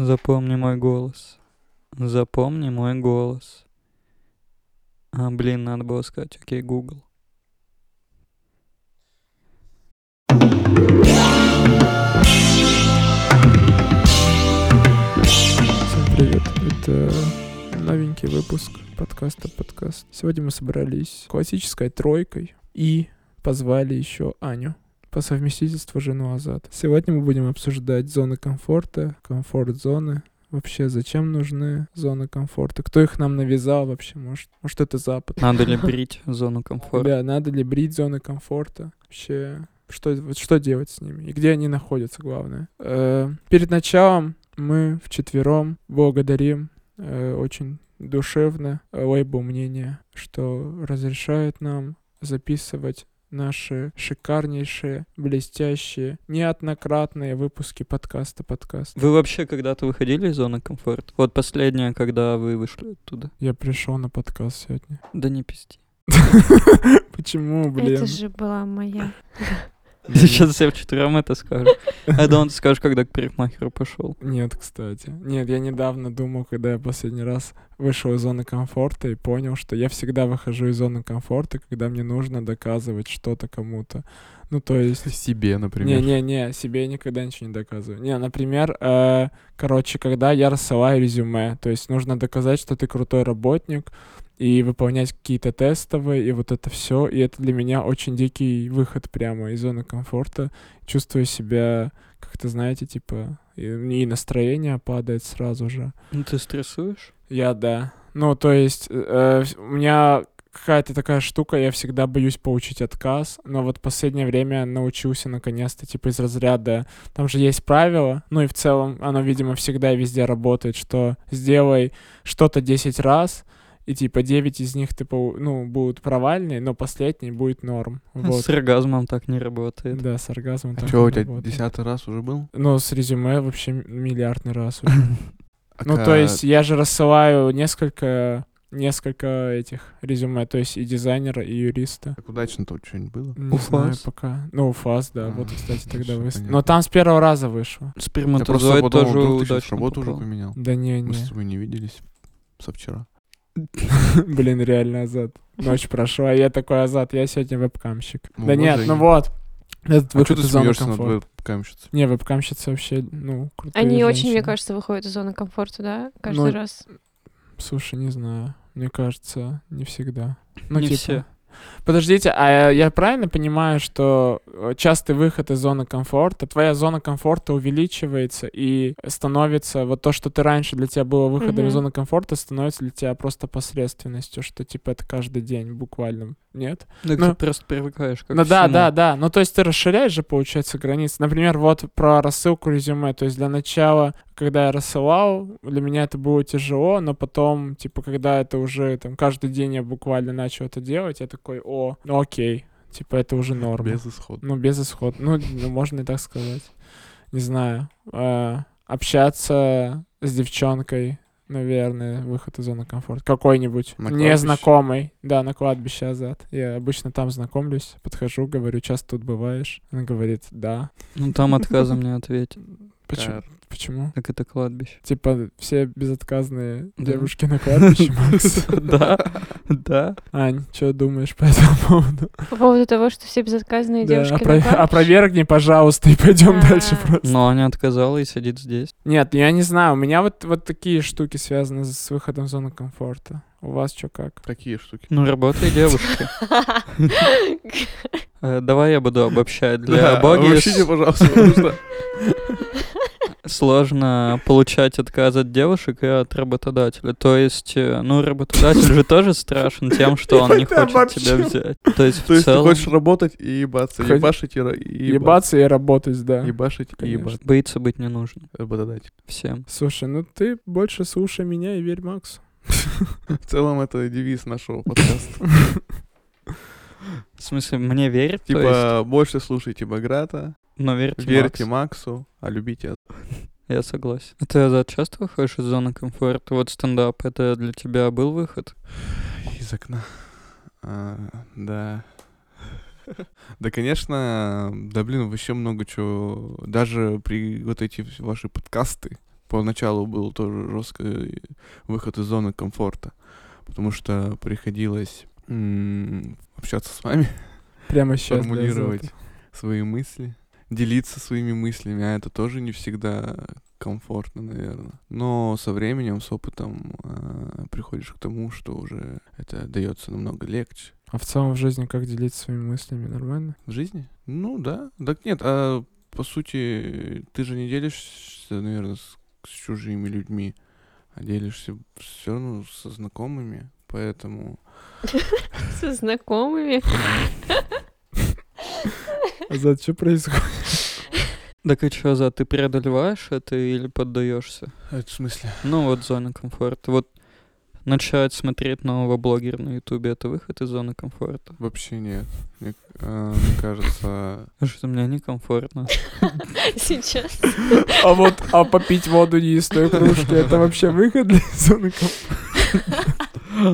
Запомни мой голос. Запомни мой голос. А, блин, надо было сказать, окей, Google. Всем привет. Это новенький выпуск подкаста подкаст. Сегодня мы собрались классической тройкой и позвали еще Аню по совместительству жену Азат. Сегодня мы будем обсуждать зоны комфорта, комфорт-зоны, Вообще, зачем нужны зоны комфорта? Кто их нам навязал вообще? Может, может это Запад? Надо ли брить зону комфорта? Да, надо ли брить зоны комфорта? Вообще, что, что делать с ними? И где они находятся, главное? Э, перед началом мы вчетвером благодарим э, очень душевно лейбл мнения, что разрешает нам записывать наши шикарнейшие, блестящие, неоднократные выпуски подкаста подкаст. Вы вообще когда-то выходили из зоны комфорта? Вот последнее, когда вы вышли оттуда. Я пришел на подкаст сегодня. Да не пизди. Почему, блин? Это же была моя. Сейчас все вчетвером это скажут. А да он скажешь, когда к парикмахеру пошел. Нет, кстати. Нет, я недавно думал, когда я последний раз вышел из зоны комфорта и понял, что я всегда выхожу из зоны комфорта, когда мне нужно доказывать что-то кому-то. Ну, то есть... Себе, например. Не-не-не, себе я никогда ничего не доказываю. Не, например, э, короче, когда я рассылаю резюме, то есть нужно доказать, что ты крутой работник, и выполнять какие-то тестовые, и вот это все. И это для меня очень дикий выход прямо из зоны комфорта. Чувствую себя, как-то, знаете, типа, и, и настроение падает сразу же. Ну, ты стрессуешь? Я, да. Ну, то есть, э, у меня какая-то такая штука, я всегда боюсь получить отказ, но вот последнее время научился наконец-то, типа, из разряда, там же есть правило, ну и в целом оно, видимо, всегда и везде работает, что сделай что-то 10 раз, и типа 9 из них, типа, ну, будут провальные, но последний будет норм. Вот. С оргазмом так не работает. Да, с оргазмом А так что, не у тебя работает. десятый раз уже был? Ну, с резюме вообще миллиардный раз уже. А Ну, ка- то есть я же рассылаю несколько несколько этих резюме, то есть и дизайнера, и юриста. Так удачно-то что-нибудь было? Не знаю УФАС? пока. Ну, УФАС, да, А, вот, кстати, тогда вы... Но там с первого раза вышло. Я просто Сперматозоид тоже удачно работу уже поменял. Да не, Мы не. с тобой не виделись со вчера. Блин, реально Азат. Ночь прошла, я такой Азат, я сегодня вебкамщик. Ну, да нет, ну вот. Этот А что выход ты из зоны смеешься над комфорта. вебкамщицей? Не, вебкамщицы вообще, ну, крутые Они очень, мне кажется, выходят из зоны комфорта, да? Каждый Ну, раз. Слушай, не знаю. Мне кажется, не всегда. Ну, Не типа... все. Подождите, а я правильно понимаю, что э, частый выход из зоны комфорта, твоя зона комфорта увеличивается и становится, вот то, что ты раньше для тебя было выходом из Мгм. зоны комфорта, становится для тебя просто посредственностью, что типа это каждый день буквально, нет? Так Ну, ты просто привыкаешь как ну да, да, да. Ну то есть ты расширяешь же, получается, границы. Например, вот про рассылку резюме. То есть для начала, когда я рассылал, для меня это было тяжело, но потом, типа, когда это уже там каждый день я буквально начал это делать, я такой, о, ну окей, типа это уже норма. Без исхода. Ну, без исхода. Ну, ну, можно и так сказать. Не знаю. А, общаться с девчонкой, наверное, выход из зоны комфорта. Какой-нибудь. Незнакомый. Да, на кладбище Азат. Я обычно там знакомлюсь, подхожу, говорю, часто тут бываешь. Она говорит, да. Ну там отказом не ответит. Почему? Почему? Так это кладбище. Типа все безотказные Да. девушки на кладбище, Макс. Да, да. Ань, что думаешь по этому поводу? По поводу того, что все безотказные девушки на опро- кладбище. Опровергни, пожалуйста, и пойдем А. дальше просто. Но Аня отказала и сидит здесь. Нет, я не знаю, у меня вот, вот такие штуки связаны с выходом в зону комфорта. У вас что как? Какие штуки? Ну, работай, девушки. Э, Давай я буду обобщать. Для боги обобщите, пожалуйста, сложно получать отказ от девушек и от работодателя. То есть, э, ну, работодатель же тоже страшен тем, что он не хочет тебя взять. То есть, То есть ты хочешь работать и ебаться, ебашить и ебаться. И работать, да. Ебашить и ебаться. боиться быть не нужно Работодатель. всем. Слушай, ну ты больше слушай меня и верь Максу. В целом это девиз нашего подкаста. В смысле, мне верить? Типа, больше слушайте Баграта, но верьте, верьте Максу. А любите Я согласен. А ты, Азат, часто выходишь из зоны комфорта? Вот стендап, это для тебя был выход? Из окна. А, да. Да, конечно, да, блин, вообще много чего. Даже при вот эти ваши подкасты, поначалу был тоже жесткий выход из зоны комфорта, потому что приходилось общаться с вами, Прямо сейчас. да, формулировать золото. свои мысли, делиться своими мыслями, а это тоже не всегда комфортно, наверное. Но со временем, с опытом э, приходишь к тому, что уже это дается намного легче. А в целом в жизни как делиться своими мыслями? Нормально? В жизни? Ну да. Так нет, а по сути, ты же не делишься, наверное, с, с чужими людьми, а делишься все равно со знакомыми, поэтому... Со знакомыми. Азат, что происходит? Так и чё, за ты преодолеваешь это или поддаешься? Это в смысле? Ну вот зона комфорта. Вот начать смотреть нового блогера на ютубе это выход из зоны комфорта. Вообще нет. Мне, а, мне кажется... Что мне некомфортно. Сейчас. А вот, а попить воду не из той кружки, это вообще выход для зоны комфорта?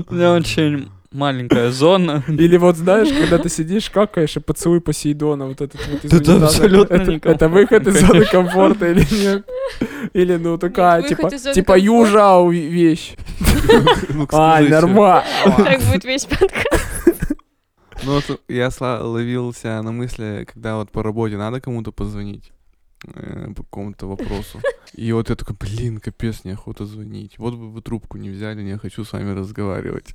У меня очень маленькая зона. Или вот знаешь, когда ты сидишь, какаешь, и поцелуй Посейдона, вот этот вот из это абсолютно это, это выход из зоны комфорта или нет? Или ну такая, типа, типа южау вещь. Ну, кстати, нормально. Так будет весь подкаст. Ну вот я ловился на мысли, когда вот по работе надо кому-то позвонить по какому-то вопросу. И вот я такой, блин, капец, неохота звонить. Вот бы вы трубку не взяли, не хочу с вами разговаривать.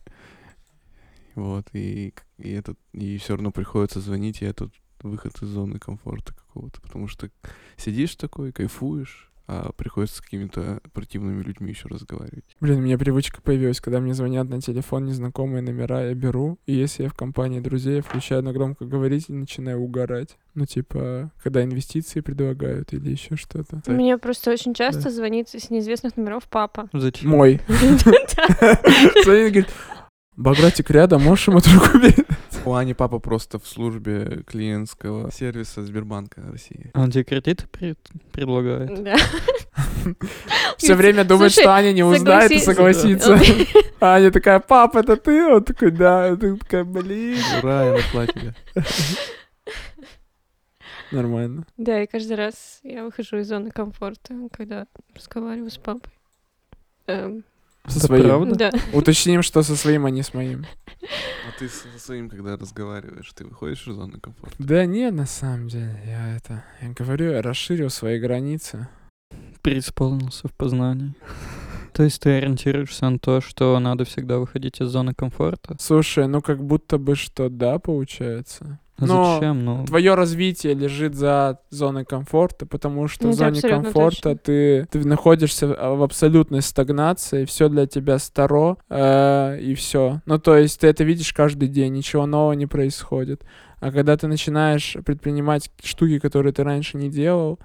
Вот, и, и, этот, и все равно приходится звонить, и этот выход из зоны комфорта какого-то. Потому что сидишь такой, кайфуешь, а приходится с какими-то противными людьми еще разговаривать. Блин, у меня привычка появилась, когда мне звонят на телефон незнакомые номера, я беру, и если я в компании друзей, я включаю на громкоговоритель и начинаю угорать. Ну, типа, когда инвестиции предлагают или еще что-то. Мне просто очень часто звонит с неизвестных номеров папа. Зачем? Мой. Звонит, говорит, Багратик рядом, можешь ему трубку передать?» У Ани папа просто в службе клиентского сервиса Сбербанка России. Он тебе кредиты пред- предлагает? Да. Все время думает, что Аня не узнает и согласи- согласится. Аня такая, папа, это ты? Он такой, да. Ты такая, блин. Ура, я наплатили. Нормально. Да, и каждый раз я выхожу из зоны комфорта, когда разговариваю с папой. Со Это своим. правда? Да. Уточним, что со своим, а не с моим. А ты со своим, когда разговариваешь, ты выходишь из зоны комфорта? Да нет, на самом деле, я это... Я говорю, я расширил свои границы. Преисполнился в познании. То есть ты ориентируешься на то, что надо всегда выходить из зоны комфорта? Слушай, ну как будто бы что да, получается. А Но Зачем? Ну, Твое развитие лежит за зоной комфорта, потому что Ну, в зоне комфорта точно. ты, ты находишься в в абсолютной стагнации, все для тебя старо, э, и все. Ну, то есть ты это видишь каждый день, ничего нового не происходит. А когда ты начинаешь предпринимать штуки, которые ты раньше не делал,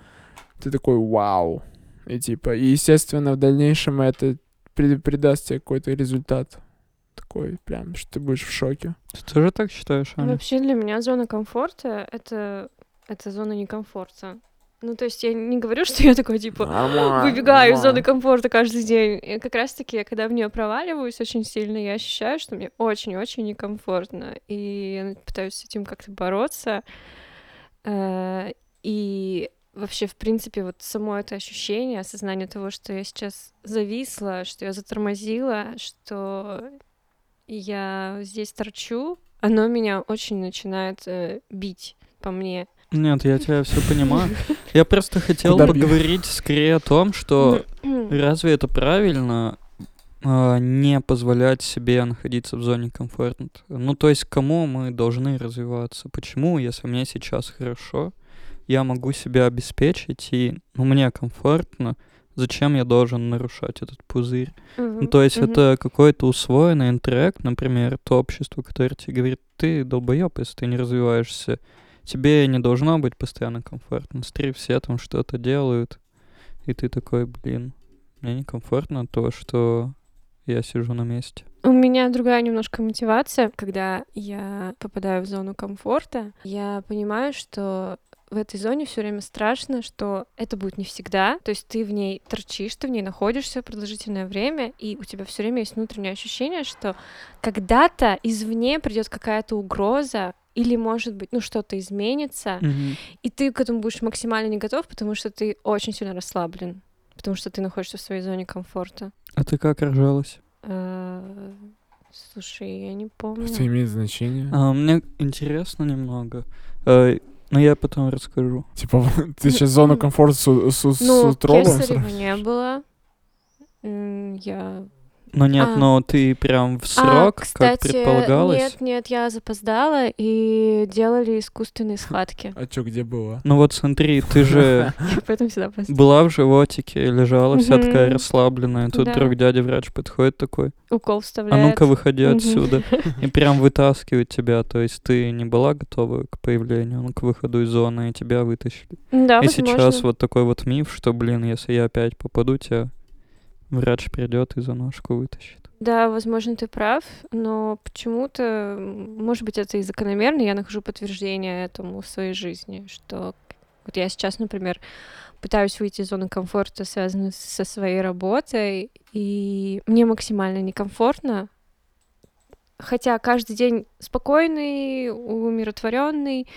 ты такой вау. И типа, и естественно, в дальнейшем это при- придаст тебе какой-то результат. Такой прям, что ты будешь в шоке. ты тоже так считаешь, Аня? Вообще для меня зона комфорта — это, это зона некомфорта. Ну, то есть я не говорю, что я такой, типа, Нормально, выбегаю из зоны комфорта каждый день. И как раз-таки, когда в нее проваливаюсь очень сильно, я ощущаю, что мне очень-очень некомфортно. И я пытаюсь с этим как-то бороться. Э, И вообще, в принципе, вот само это ощущение, осознание того, что я сейчас зависла, что я затормозила, что я здесь торчу, оно меня очень начинает э, бить по мне. Нет, я тебя все понимаю. Я просто хотел поговорить скорее о том, что разве это правильно а, не позволять себе находиться в зоне комфорта? Ну, то есть, кому мы должны развиваться? Почему, если мне сейчас хорошо, я могу себя обеспечить, и ну, мне комфортно, зачем я должен нарушать этот пузырь? Ну, то есть это какой-то усвоенный интеллект, например, то общество, которое тебе говорит, ты долбоёб, если ты не развиваешься, тебе не должно быть постоянно комфортно. Смотри, все там что-то делают, и ты такой, блин, мне некомфортно от того, что я сижу на месте. У меня другая немножко мотивация, когда я попадаю в зону комфорта, я понимаю, что в этой зоне все время страшно, что это будет не всегда. То есть ты в ней торчишь, ты в ней находишься продолжительное время, и у тебя все время есть внутреннее ощущение, что когда-то извне придет какая-то угроза, или, может быть, ну, что-то изменится, и ты к этому будешь максимально не готов, потому что ты очень сильно расслаблен. потому что ты находишься в своей зоне комфорта. А ты как рожалась? Э, Слушай, я не помню. Это имеет значение. А, мне интересно немного. Но я потом расскажу. Типа, ты сейчас зону комфорта с, с, с Ну, кесарева не было. М, Я Но нет, А. но ты прям в А, срок, как кстати, предполагалось. Нет, нет, я запоздала и делали искусственные схватки. А чё, где было? Ну вот смотри, ты же была в животике, лежала вся такая расслабленная. Тут вдруг дядя врач подходит такой, Укол а вставляет. ну-ка выходи отсюда. И прям вытаскивает тебя. То есть ты не была готова к появлению, ну, к выходу из зоны, и тебя вытащили. Да, и сейчас вот такой вот миф, что, блин, если я опять попаду, тебя врач придет и за ножку вытащит. Да, возможно, ты прав, но почему-то, может быть, это и закономерно, я нахожу подтверждение этому в своей жизни, что вот я сейчас, например, пытаюсь выйти из зоны комфорта, связанной со своей работой, и мне максимально некомфортно, хотя каждый день спокойный, умиротворенный,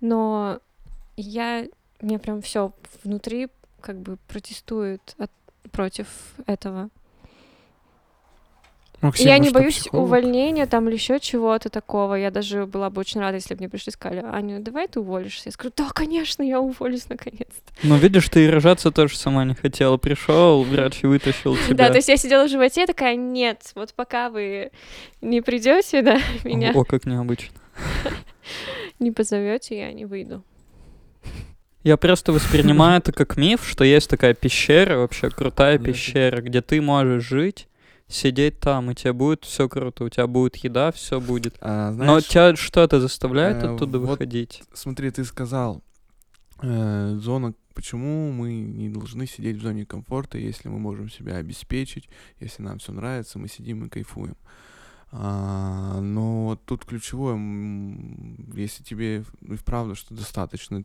но я, мне прям все внутри как бы протестует от- против этого. Максим, я вы не боюсь психолог? увольнения там или еще чего-то такого. Я даже была бы очень рада, если бы мне пришли и сказали, Аня, давай ты уволишься. Я скажу, да, конечно, я уволюсь наконец-то. Ну, видишь, ты и рожаться тоже сама не хотела. Пришел, врач и вытащил тебя. Да, то есть я сидела в животе такая, нет, вот пока вы не придете, да, меня О, как необычно. не позовете, я не выйду. Я просто воспринимаю это как миф, что есть такая пещера, вообще крутая пещера, где ты можешь жить, сидеть там, и тебе будет все круто, у тебя будет еда, все будет. А, Но знаешь, тебя что-то заставляет э, оттуда вот выходить. смотри, ты сказал, э, зона, почему мы не должны сидеть в зоне комфорта, если мы можем себя обеспечить, если нам все нравится, мы сидим и кайфуем. А, но тут ключевое, если тебе и вправду, что достаточно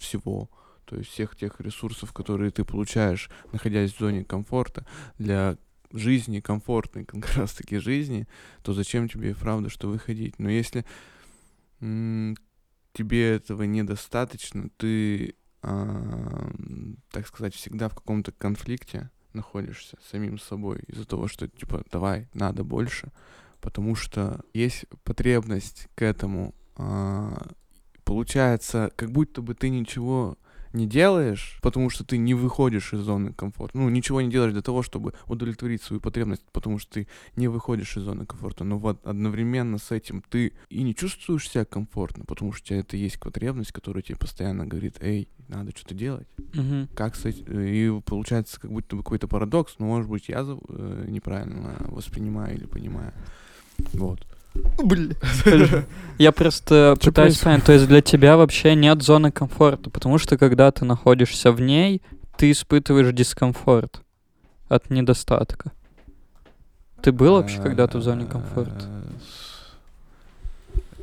всего, то есть всех тех ресурсов, которые ты получаешь, находясь в зоне комфорта, для жизни, комфортной как раз таки жизни, то зачем тебе и вправду что выходить? Но если тебе этого недостаточно, ты, а, так сказать, всегда в каком-то конфликте находишься с самим собой из-за того, что типа давай, надо больше, потому что есть потребность к этому. а, получается, как будто бы ты ничего не делаешь, потому что ты не выходишь из зоны комфорта. Ну, ничего не делаешь для того, чтобы удовлетворить свою потребность, потому что ты не выходишь из зоны комфорта. Но вот одновременно с этим ты и не чувствуешь себя комфортно, потому что у тебя это есть потребность, которая тебе постоянно говорит, эй, надо что-то делать. Мгм. Как с этим? И получается как будто бы какой-то парадокс, но может быть я э, неправильно воспринимаю или понимаю. Вот. Я просто пытаюсь происходит? понять, то есть для тебя вообще нет зоны комфорта, потому что когда ты находишься в ней, ты испытываешь дискомфорт от недостатка. Ты был вообще когда-то в зоне комфорта?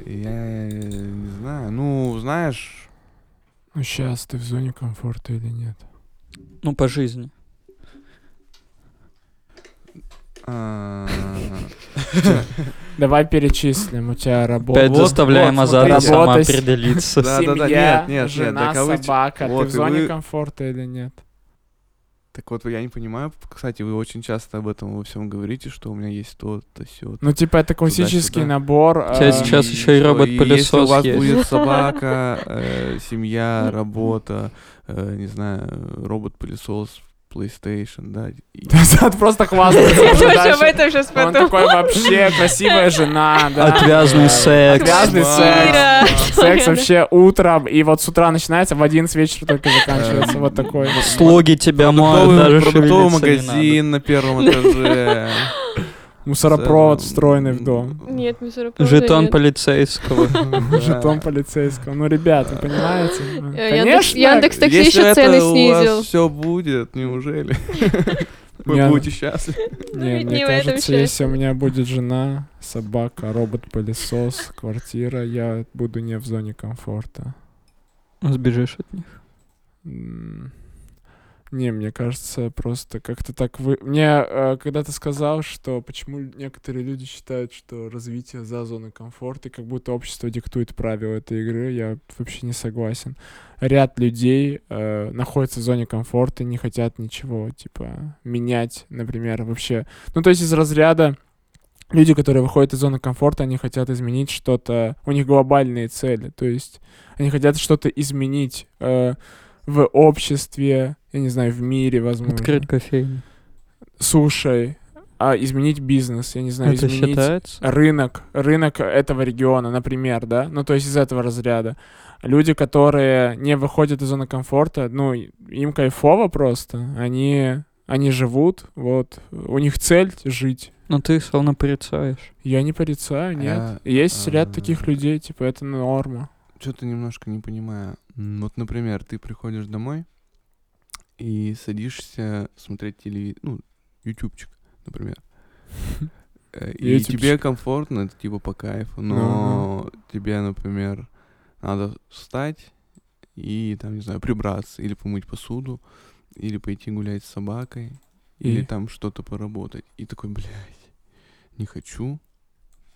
Я не знаю. Ну, знаешь, Ну, сейчас ты в зоне комфорта или нет? Ну, по жизни. а, Давай перечислим. У тебя работа. Опять вот, заставляем вот, Азата смотри. Работа с- самоопределиться. Да, да, да, семья, жена, собака. ты в зоне комфорта или нет? Так вот, я не понимаю, кстати, вы очень часто об этом во всем говорите, что у меня есть то-то, сё Ну, типа, это классический Туда-сюда. набор. У тебя а, сейчас И ещё и робот-пылесос Если у вас есть. будет собака, э, семья, работа, э, не знаю, робот-пылесос, PlayStation, да. и- просто хвастается. Я тоже об этом сейчас Он подумала. такой вообще красивая жена, да. Отвязный секс. Отвязный секс. Секс вообще утром, и вот с утра начинается, в 11 вечера только заканчивается. Вот такой. Слуги тебя моют, Продуктовый, даже продуктовый магазин на первом этаже. Мусоропровод встроенный в дом. Нет, мусоропровода Жетон нет. полицейского. Жетон полицейского. Ну, ребят, вы понимаете? Ну, Э, Яндекс- Конечно. Яндекс Такси Если еще это цены у снизил. вас все будет, неужели? Вы Я- будете счастливы. Ну, Не, ведь мне кажется, если у меня будет жена, собака, робот-пылесос, квартира, я буду не в зоне комфорта. Сбежишь от них. Не, мне кажется, просто как-то так вы... Мне э, когда ты сказал, что почему некоторые люди считают, что развитие за зоной комфорта, и как будто общество диктует правила этой игры, я вообще не согласен. Ряд людей э, находятся в зоне комфорта и не хотят ничего, типа, менять, например, вообще. Ну, то есть из разряда люди, которые выходят из зоны комфорта, они хотят изменить что-то, у них глобальные цели, то есть они хотят что-то изменить э, в обществе, я не знаю, в мире, возможно. Открыть кофейню. Слушай, а изменить бизнес, я не знаю, Это изменить считается? рынок, рынок этого региона, например, да, ну то есть из этого разряда. Люди, которые не выходят из зоны комфорта, ну им кайфово просто, они они живут, вот, у них цель жить. Но ты словно порицаешь. Я не порицаю, нет. А, Есть ряд а, таких людей, типа это норма. Что-то немножко не понимаю. Вот, например, ты приходишь домой и садишься смотреть телевизор, ну, ютубчик, например. Э, И тебе комфортно, это типа по кайфу, но тебе, например, надо встать и, там, не знаю, прибраться, или помыть посуду, или пойти гулять с собакой, или там что-то поработать. И такой, блядь, не хочу,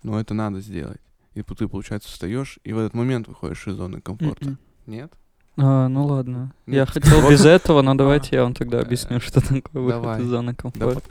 но это надо сделать. И ты, получается, встаешь и в этот момент выходишь из зоны комфорта. Мгм. Нет? А, ну ладно. Ну, Я хотел без этого, но А. давайте я вам тогда объясню, что такое выход из зоны комфорта.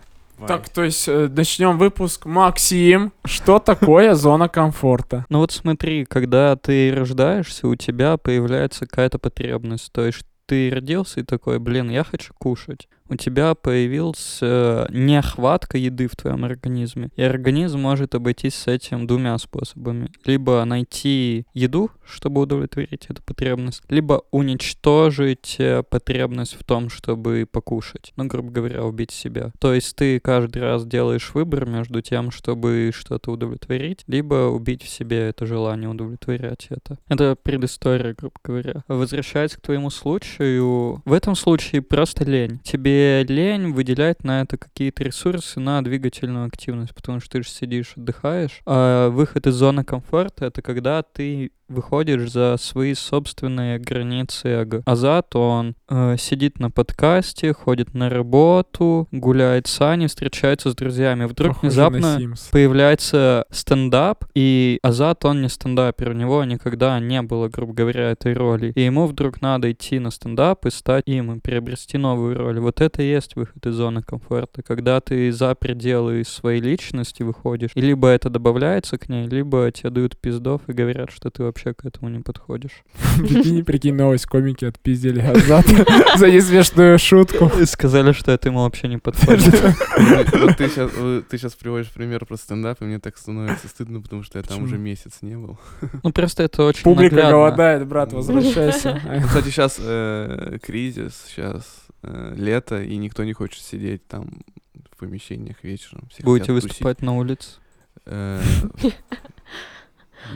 Так, то есть начнем выпуск. Максим, что такое зона комфорта? Ну вот смотри, когда ты рождаешься, у тебя появляется какая-то потребность. То есть ты родился и такой, блин, я хочу кушать. У тебя появился нехватка еды в твоем организме. И организм может обойтись с этим двумя способами. Либо найти еду, чтобы удовлетворить эту потребность, либо уничтожить э, потребность в том, чтобы покушать. Ну, грубо говоря, убить себя. То есть ты каждый раз делаешь выбор между тем, чтобы что-то удовлетворить, либо убить в себе это желание удовлетворять это. Это предыстория, грубо говоря. Возвращаясь к твоему случаю, в этом случае просто лень. Тебе лень выделять на это какие-то ресурсы на двигательную активность, потому что ты же сидишь, отдыхаешь. А выход из зоны комфорта — это когда ты выходишь за свои собственные границы эго. Азат, он э, сидит на подкасте, ходит на работу, гуляет с Аней, встречается с друзьями. Вдруг Похоже внезапно появляется стендап, и Азат, он не стендапер, у него никогда не было, грубо говоря, этой роли. И ему вдруг надо идти на стендап и стать им, и приобрести новую роль. Вот это и есть выход из зоны комфорта, когда ты за пределы своей личности выходишь, и либо это добавляется к ней, либо тебе дают пиздов и говорят, что ты вообще к этому не подходишь. Прикинь, прикинь, новость, комики отпиздили Азат за несмешную шутку. И сказали, что это ему вообще не подходит. Вот ты сейчас, сейчас приводишь пример про стендап, и мне так становится стыдно, потому что я там уже месяц не был. Ну просто это очень Публика голодает, брат, возвращайся. Ну, Кстати, сейчас кризис, сейчас лето, и никто не хочет сидеть там в помещениях вечером. Будете выступать на улице.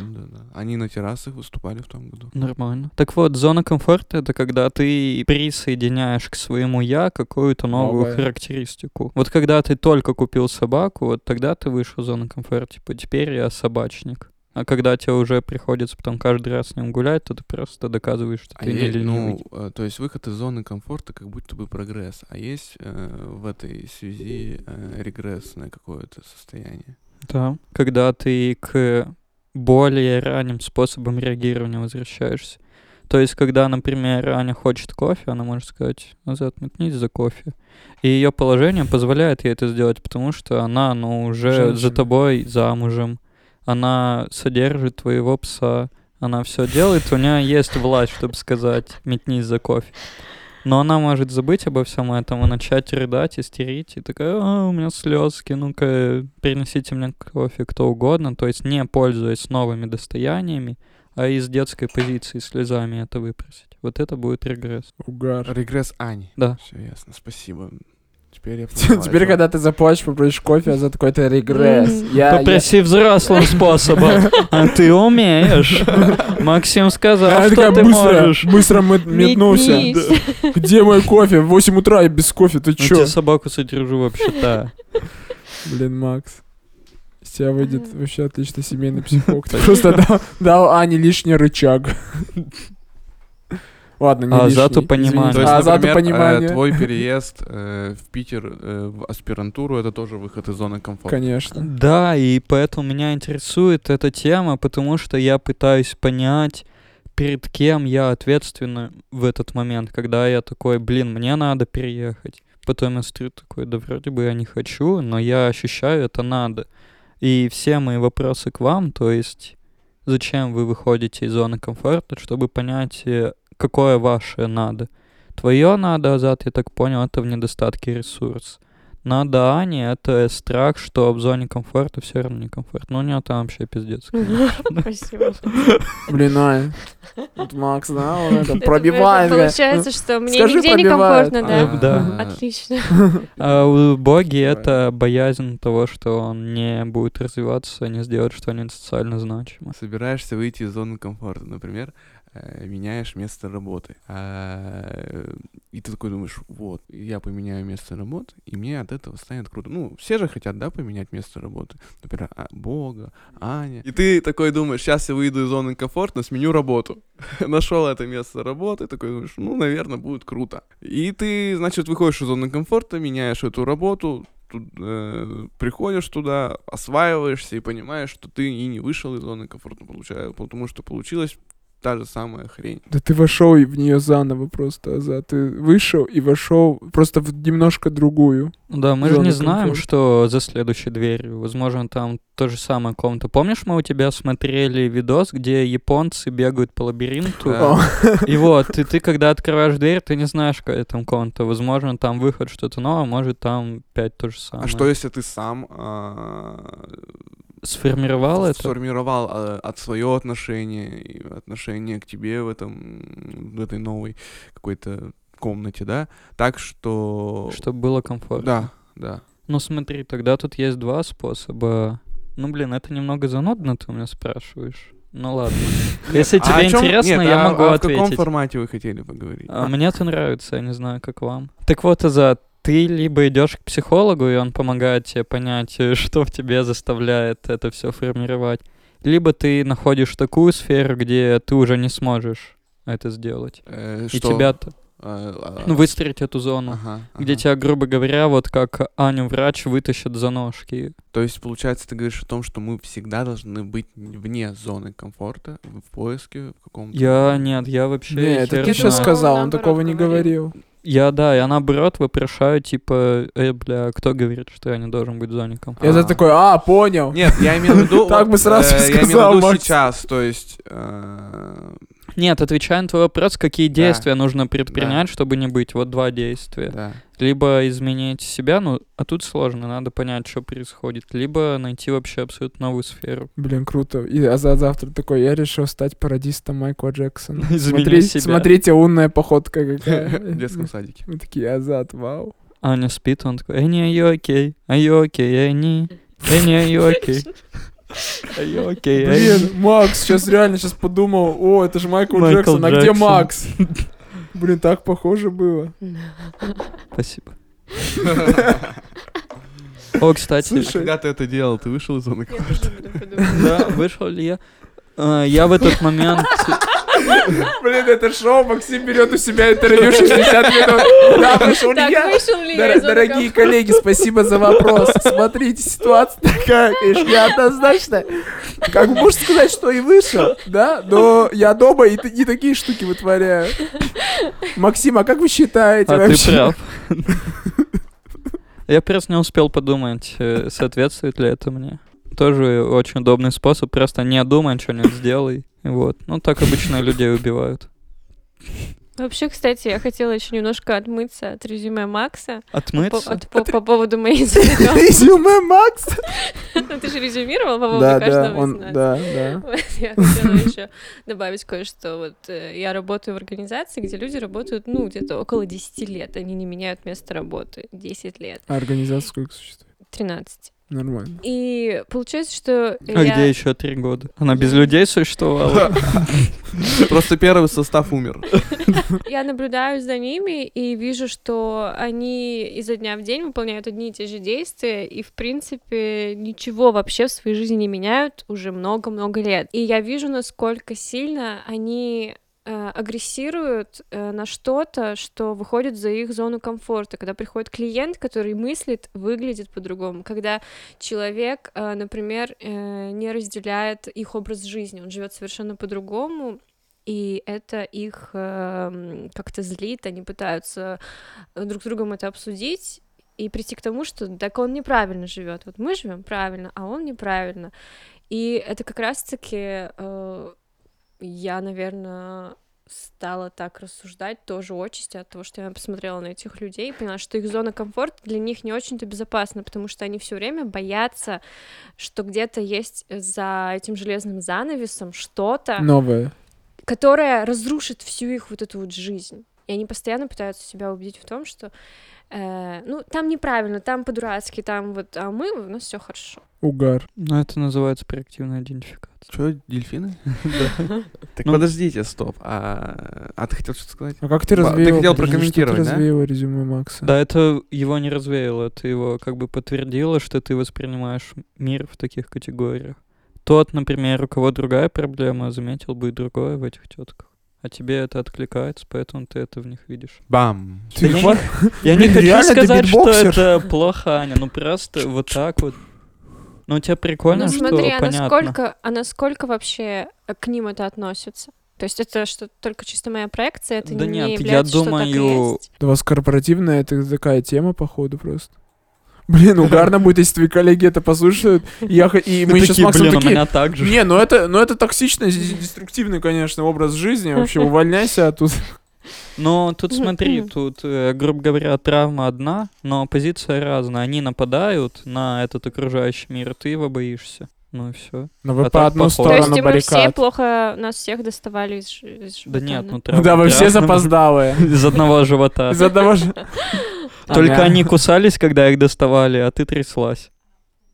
Ну Да-да. Они на террасах выступали в том году. Нормально. Так вот, зона комфорта — это когда ты присоединяешь к своему «я» какую-то новую Новое. характеристику. Вот когда ты только купил собаку, вот тогда ты вышел из зоны комфорта. Типа, теперь я собачник. А когда тебе уже приходится потом каждый раз с ним гулять, то ты просто доказываешь, что А ты не е- ленивый. ну, то есть выход из зоны комфорта как будто бы прогресс, а есть э, в этой связи э, регрессное какое-то состояние. Да. Когда ты к более ранним способам реагирования возвращаешься. То есть, когда, например, Аня хочет кофе, она может сказать, назад метнись за кофе. И ее положение позволяет ей это сделать, потому что она, ну, уже за Женщина. тобой замужем. Она содержит твоего пса. Она все делает, у нее есть власть, чтобы сказать, метнись за кофе. Но она может забыть обо всем этом и начать рыдать, истерить, и такая, а, у меня слезки, ну-ка, принесите мне кофе кто угодно, то есть не пользуясь новыми достояниями, а из детской позиции слезами это выпросить. Вот это будет регресс. Угар. Регресс Ани. Да. Все ясно, спасибо. Теперь я о Теперь, когда ты заплачешь, попросишь кофе, а за такой то регресс. Я- я- Попроси взрослым способом. А ты умеешь. Максим сказал, Она что такая ты быстро, можешь. быстро мет- метнулся. Метнись. Где мой кофе? В 8 утра я без кофе, ты Я чё? тебе собаку содержу вообще-то. Блин, Макс. Из тебя выйдет вообще отличный семейный психолог. Ты просто дал, дал Ане лишний рычаг. Ладно, не А, лишний, зато понимание. То есть, а, зато например, э, понимание. твой переезд э, в Питер э, в аспирантуру это тоже выход из зоны комфорта. Конечно. Да, и поэтому меня интересует эта тема, потому что я пытаюсь понять, перед кем я ответственна в этот момент, когда я такой, блин, мне надо переехать. Потом я смотрю такой, да вроде бы я не хочу, но я ощущаю, это надо. И все мои вопросы к вам, то есть зачем вы выходите из зоны комфорта, чтобы понять, э, какое ваше надо. Твое надо, Азат, я так понял, это в недостатке ресурс. Надо Ане, это страх, что в зоне комфорта все равно не комфортно. Ну, у нее там вообще пиздец. Спасибо. Блин, вот Макс, да, он это пробивает. Получается, что мне нигде пробивает. некомфортно, А, да? да. Отлично. А у боги это боязнь того, что он не будет развиваться, не сделает что-нибудь социально значимое. Собираешься выйти из зоны комфорта, например, э, меняешь место работы. А, э, И ты такой думаешь, вот, я поменяю место работы, и мне от этого станет круто. Ну, все же хотят, да, поменять место работы. Например, а, Бога, Аня. И ты такой думаешь, сейчас я выйду из зоны комфорта, сменю работу. Нашел это место работы, такой думаешь, ну, наверное, будет круто. И ты, значит, выходишь из зоны комфорта, меняешь эту работу, тут, э, приходишь туда, осваиваешься и понимаешь, что ты и не вышел из зоны комфорта, получаю, потому что получилась та же самая хрень. Да ты вошел в нее заново просто, Азат. Ты вышел и вошел просто в немножко другую. Ну Да, мы же не знаем, комфорта. что за следующей дверью. Возможно, там то же самое комната. Помнишь, мы у тебя смотрели видос, где японцы бегают по лабиринту? Да. И вот, и ты, когда открываешь дверь, ты не знаешь, какая там комната. Возможно, там выход что-то новое, может, там опять то же самое. А что если ты сам а, Сформировал это? сформировал а, от свое отношение, и отношение к тебе в этом, в этой новой какой-то комнате, да? Так что... Чтобы было комфортно. Да, да. Ну смотри, тогда тут есть два способа. Ну блин, это немного занудно, ты у меня спрашиваешь. Ну ладно. Если А тебе чём- интересно, нет, я а- могу а в каком ответить. формате вы хотели поговорить? А мне это нравится, я не знаю, как вам. Так вот, Азат, ты либо идешь к психологу, и он помогает тебе понять, э, что в тебе заставляет это все формировать, либо ты находишь такую сферу, где ты уже не сможешь это сделать. Э, И что? тебя-то, А, а, ну, выстроить эту зону, ага, где ага. тебя, грубо говоря, вот как Аню врач вытащит за ножки. То есть, получается, ты говоришь о том, что мы всегда должны быть вне зоны комфорта, в поиске в каком-то... Я нет, я вообще. Не, это ты сейчас сказал, он такого не говорил. говорил. Я да, я наоборот вопрошаю, типа, э, бля, кто говорит, что я не должен быть? Я за А. такой, а, понял. Нет, я имею в виду... Так бы сразу э, Я сказал, имею в виду сейчас, то есть... Нет, отвечая на твой вопрос, какие Да. действия нужно предпринять, чтобы не быть? Вот два действия. Да. Либо изменить себя, ну, а тут сложно, надо понять, что происходит. Либо найти вообще абсолютно новую сферу. Блин, круто. И Азат завтра такой, я решил стать пародистом Майкла Джексона. Изменить Смотри- себя. Смотрите, умная походка какая. В детском садике. Мы такие, Азат, вау. Аня спит, он такой, Эни, are you okay? Are you okay, Эни? Эни, are you okay? Эни? Блин, Макс, сейчас реально сейчас подумал, о, это же Майкл, Майкл Джексон, а где. Макс? Блин, так похоже было. Спасибо. О, кстати, А Слушай. когда ты это делал, ты вышел из зоны комфорта? да, вышел ли я? А, Я в этот момент... Блин, это шоу, Максим берет у себя интервью 60 минут. Да, вышел ли я? Дорогие коллеги, спасибо за вопрос. Смотрите, ситуация такая, конечно, неоднозначная. Как бы можно сказать, что и вышел, да, но я дома и, и такие штуки вытворяю. Максим, а как вы считаете А ты вообще? прав. Я просто не успел подумать, э, соответствует ли это мне. Тоже очень удобный способ, просто не думай, что-нибудь сделай. И Вот. Ну, так обычно людей убивают. Вообще, кстати, я хотела еще немножко отмыться от резюме Макса по, Отмыться? от- по- по поводу моей. Резюме Макс? Ну, Ты же резюмировал по поводу Да, да, каждого из он, нас. да, да. Я хотела еще добавить кое-что. Вот э, я работаю в организации, где люди работают, ну, где-то около 10 лет. Они не меняют место работы. 10 лет. А организация сколько существует? 13. Нормально. И получается, что А я... где еще три года? Она без людей существовала? Просто первый состав умер. Я наблюдаю за ними и вижу, что они изо дня в день выполняют одни и те же действия и, в принципе, ничего вообще в своей жизни не меняют уже много-много лет. И я вижу, насколько сильно они агрессируют э, на что-то, что выходит за их зону комфорта. Когда приходит клиент, который мыслит, выглядит по-другому. Когда человек, э, например, э, не разделяет их образ жизни, он живет совершенно по-другому, и это их э, как-то злит, они пытаются друг с другом это обсудить и прийти к тому, что так он неправильно живет. Вот мы живем правильно, а он неправильно. И это как раз-таки э, я, наверное, стала так рассуждать тоже отчасти от того, что я посмотрела на этих людей и поняла, что их зона комфорта для них не очень-то безопасна, потому что они все время боятся, что где-то есть за этим железным занавесом что-то Новое. которое разрушит всю их вот эту вот жизнь. И они постоянно пытаются себя убедить в том, что э, ну там неправильно, там по-дурацки, там вот, а мы у нас все хорошо. Угар. Ну, это называется проактивная идентификация. Что, дельфины? Да. Так Ну. подождите, стоп. А а ты хотел что-то сказать? А как ты Ба- ты развеял? хотел прокомментировать, ты да? развеял резюме Макса? Да, это его не развеяло, это его как бы подтвердило, что ты воспринимаешь мир в таких категориях. Тот, например, у кого другая проблема, заметил бы и другое в этих тетках. А тебе это откликается, поэтому ты это в них видишь. Бам. Ты Да я Я не хочу сказать, что это плохо, Аня, ну просто вот так вот. Ну, у тебя прикольно, Ну что смотри, а понятно. насколько, а насколько вообще э, к ним это относится? То есть это что только чисто моя проекция, это Да не нет, я является, что так и думаю, есть? У вас корпоративная это такая тема, походу, просто. Блин, угарно будет, если твои коллеги это послушают. Я, и мы еще с Максом блин, у такие... меня так же. Не, ну это, ну это токсичный, деструктивный, конечно, образ жизни. Вообще, увольняйся оттуда. Но тут смотри, тут, э, грубо говоря, травма одна, но позиция разная. Они нападают на этот окружающий мир, ты его боишься. Ну и все. Но вы А по одну похоже. То есть сторону и мы все баррикад. плохо, нас всех доставали из, из Да живота, нет, ну Ну травма Да, вы все запоздалые. Из одного живота. Из одного же... Только Ага. они кусались, когда их доставали, а ты тряслась.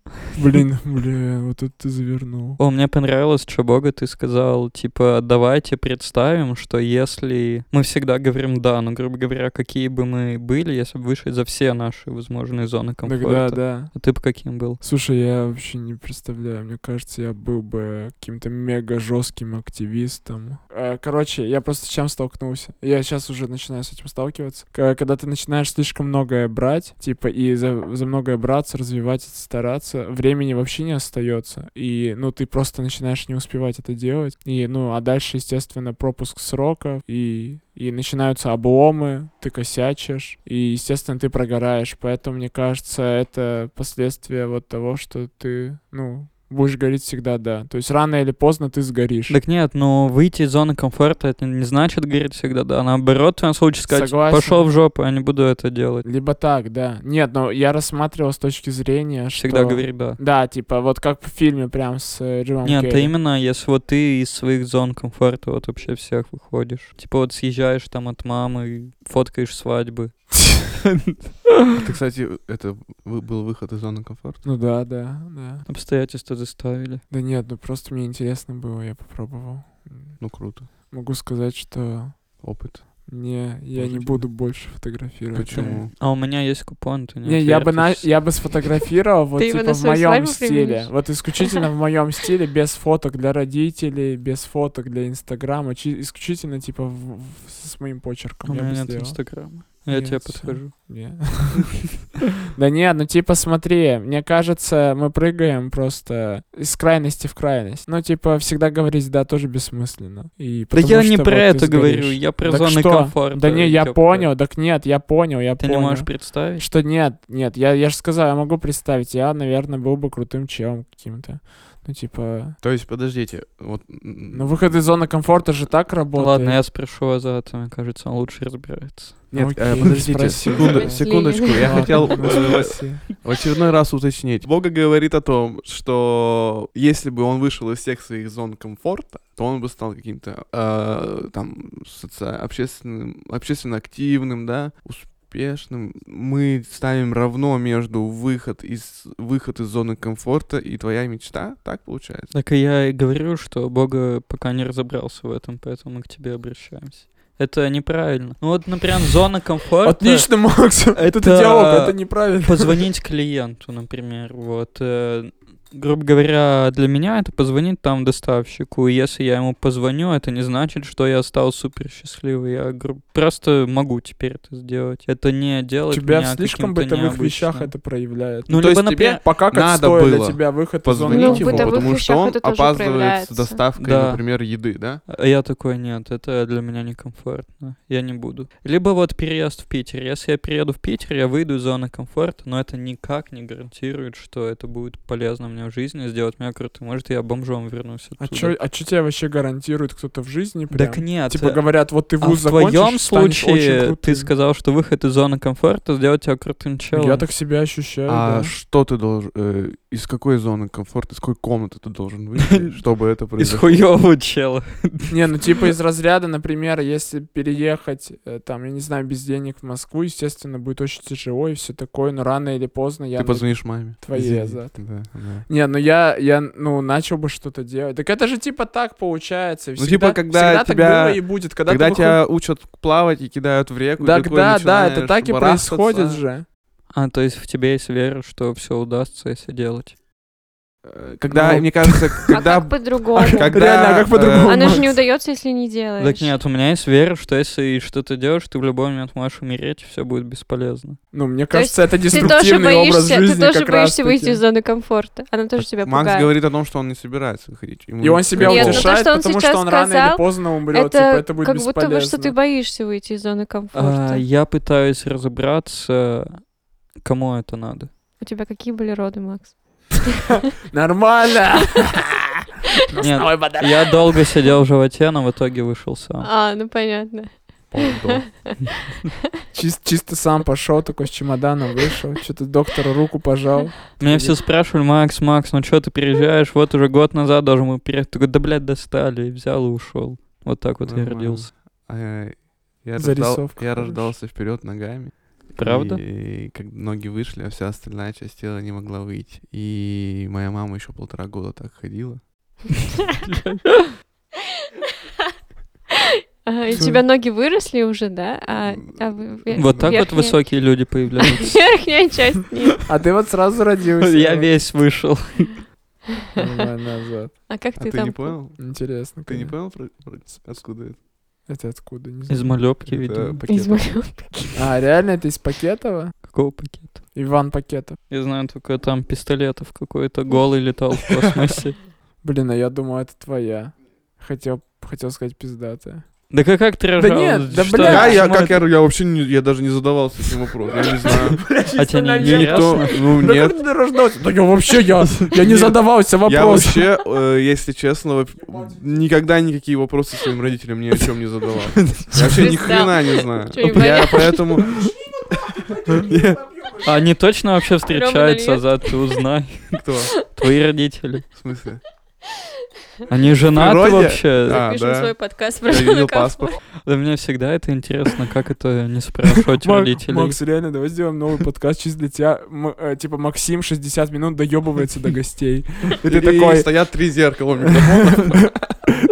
Блин, блин, вот тут ты завернул. О, мне понравилось, что Бога ты сказал, типа, давайте представим, что если... Мы всегда говорим «да», но, грубо говоря, какие бы мы были, если бы вышли за все наши возможные зоны комфорта. Да, да. А ты бы каким был? Слушай, я вообще не представляю. Мне кажется, я был бы каким-то мега жестким активистом. Э, Короче, я просто с чем столкнулся. Я сейчас уже начинаю с этим сталкиваться. Когда ты начинаешь слишком многое брать, типа, и за, за многое браться, развивать, стараться, времени вообще не остается. И, ну, ты просто начинаешь не успевать это делать. И, ну, а дальше, естественно, пропуск сроков, и и начинаются обломы, ты косячишь, и, естественно, ты прогораешь. Поэтому, мне кажется, это последствия вот того, что ты, ну, будешь гореть всегда, да. То есть рано или поздно ты сгоришь. Так нет, но выйти из зоны комфорта это не значит говорить всегда да. Наоборот, в твоем случае сказать, Согласен. пошел в жопу, я не буду это делать. Либо так, да. Нет, но я рассматривал с точки зрения, Всегда что... говори да. Да, типа, вот как в фильме прям с э, Джимом Нет, Керри. именно если вот ты из своих зон комфорта вот вообще всех выходишь. Типа вот съезжаешь там от мамы, фоткаешь свадьбы. Это, кстати, это был выход из зоны комфорта. Ну да, да, да. Обстоятельства заставили. Да нет, ну просто мне интересно было, я попробовал. Ну, круто. Могу сказать, что Опыт. не, я не буду больше фотографировать. Почему? А у меня есть купон, ты не Не, я бы, на, я бы сфотографировал вот типа в моем стиле. Вот исключительно в моем стиле, без фоток для родителей, без фоток для Инстаграма, чи- исключительно типа с моим почерком. У меня нет инстаграма. Я тебе подхожу. Да нет, ну типа смотри, мне кажется, мы прыгаем просто из крайности в крайность. Ну типа всегда говорить да тоже бессмысленно. И Да я не про ты это говорю, я про зоны комфорта. Да не, я понял, так нет, я понял, я Ты понял. не можешь представить? Что нет, нет, я же сказал, я могу представить, я, наверное, был бы крутым челом каким-то. Ну, типа, То есть, подождите, вот... ну, выход из зоны комфорта же так работает. Ладно, я спрошу Азата, мне кажется, он лучше разбирается. Нет, э, Окей, подождите, спроси. секунду- секундочку. Я хотел э, в очередной раз уточнить. Бога говорит о том, что если бы он вышел из всех своих зон комфорта, то он бы стал каким-то э, там соци- общественным, общественно активным, да, успешным. Мы ставим равно между выход из выход из зоны комфорта и твоя мечта, так получается? Так и я и говорю, что Бога пока не разобрался в этом, поэтому мы к тебе обращаемся. Это неправильно. Ну вот, например, зона комфорта... Отлично, Макс. Это- диалог, это неправильно. Позвонить клиенту, например, вот. Грубо говоря, для меня это позвонить там доставщику. И если я ему позвоню, это не значит, что я стал супер счастливый. Я гру- просто могу теперь это сделать. Это не У делает тебя меня в слишком бытовых вещах необычным. это проявляет. Ну, то либо, есть тебе например, Пока как надо стоит для было тебя выход Позвонить Ну, ему, потому что вещах он опаздывает с доставкой, Да. например, еды, да? А я такой, нет, это для меня некомфортно, я не буду. Либо вот переезд в Питер. Если я перееду в Питер, я выйду из зоны комфорта, но это никак не гарантирует, что это будет полезно мне в жизни, сделать меня крутым. Может, я бомжом вернусь А оттуда. чё, а чё тебе вообще гарантирует кто-то в жизни прям? Так нет. Типа э, говорят, вот ты а вуз в закончишь, твоем случае ты сказал, что выход из зоны комфорта сделать тебя крутым челом. Я так себя ощущаю, А да. что ты должен... э, из какой зоны комфорта, из какой комнаты ты должен выйти, чтобы это Из произошло? хуёвого чела. Не, ну типа из разряда, например, если переехать, э, там, я не знаю, без денег в Москву, естественно, будет очень тяжело и все такое, но рано или поздно я... Ты позвонишь маме. Твоей да. Не, ну я, я, ну, начал бы что-то делать. Так это же типа так получается. Ну, Всегда- типа, когда всегда так тебя- было и будет. Когда, Когда выход- тебя учат плавать и кидают в реку, Так, такой да, да, это так и происходит же. А, то есть в тебе есть вера, что все удастся, если делать. Э, Когда, Ну. мне кажется, А когда... как по-другому? когда, Реально, а как по-другому? э, Оно же не Макс. удается, если не делаешь. Так нет, у меня есть вера, что если что-то делаешь, ты в любой момент можешь умереть, и все будет бесполезно. Ну, мне То кажется, это деструктивный образ боишься, жизни ты тоже как раз боишься выйти из зоны комфорта. Она тоже тебя Макс пугает. говорит о том, что он не собирается выходить. Ему И он себя Нет, ну то, утешает, что он потому что он рано или сказал, поздно умрет. это, типа, это будет как будто бы, что ты бесполезно. боишься выйти из зоны комфорта. А, я пытаюсь разобраться, кому это надо. У тебя какие были роды, Макс? Нормально! Нет, я долго сидел в животе, но в итоге вышел сам. А, ну понятно. Чис- Чисто сам пошел, такой с чемоданом вышел, что-то доктору руку пожал. Меня все спрашивали, Макс, Макс, ну что ты переезжаешь? Вот уже год назад должен был переехать. Такой, да, блядь, достали. И взял и ушел. Вот так вот я Нормально. родился. А Я, я, Зарисовка рождал- я рождался вперед ногами. Правда? И, как ноги вышли, а вся остальная часть тела не могла выйти. И моя мама еще полтора года так ходила. Ага, и у тебя ноги выросли уже, да? А, а вы- ве- Вот так вот верхняя- высокие люди появляются. Верхняя часть нет. А ты вот сразу родился. Я вот. весь вышел. Назад. А как А ты ты там... не понял? Интересно. Ты не понял, откуда это? Это откуда? Не Из знаю. малепки, Это видимо. Из малютки. А, реально это из Пакетова? Какого пакета? Иван Пакетов. Я знаю только там пистолетов какой-то голый летал в космосе. Блин, а я думал, это твоя. Хотел, хотел сказать пиздатая. Да как, как ты рожал? нет, да бля, Я, я, как это- я, я вообще не, я даже не задавался этим вопросом. Я не знаю. А тебе не Никто, ну Да нет. Да я вообще, я, я не задавался Я вопросом. вообще, э, если честно, никогда никакие вопросы своим родителям ни о чем не задавал. Я вообще ни хрена не знаю. Я поэтому... Я- А Они точно вообще встречаются. Азат, ты узнай. Кто? Твои родители. В смысле? Они женаты природе? вообще? А, Запишем да. свой подкаст про Я паспорт. Да мне всегда это интересно, как это не спрашивать Мак- родителей. Макс, реально, давай сделаем новый подкаст чисто для тебя. М- э, типа Максим 60 минут доебывается до гостей. И ты И такой, стоят три зеркала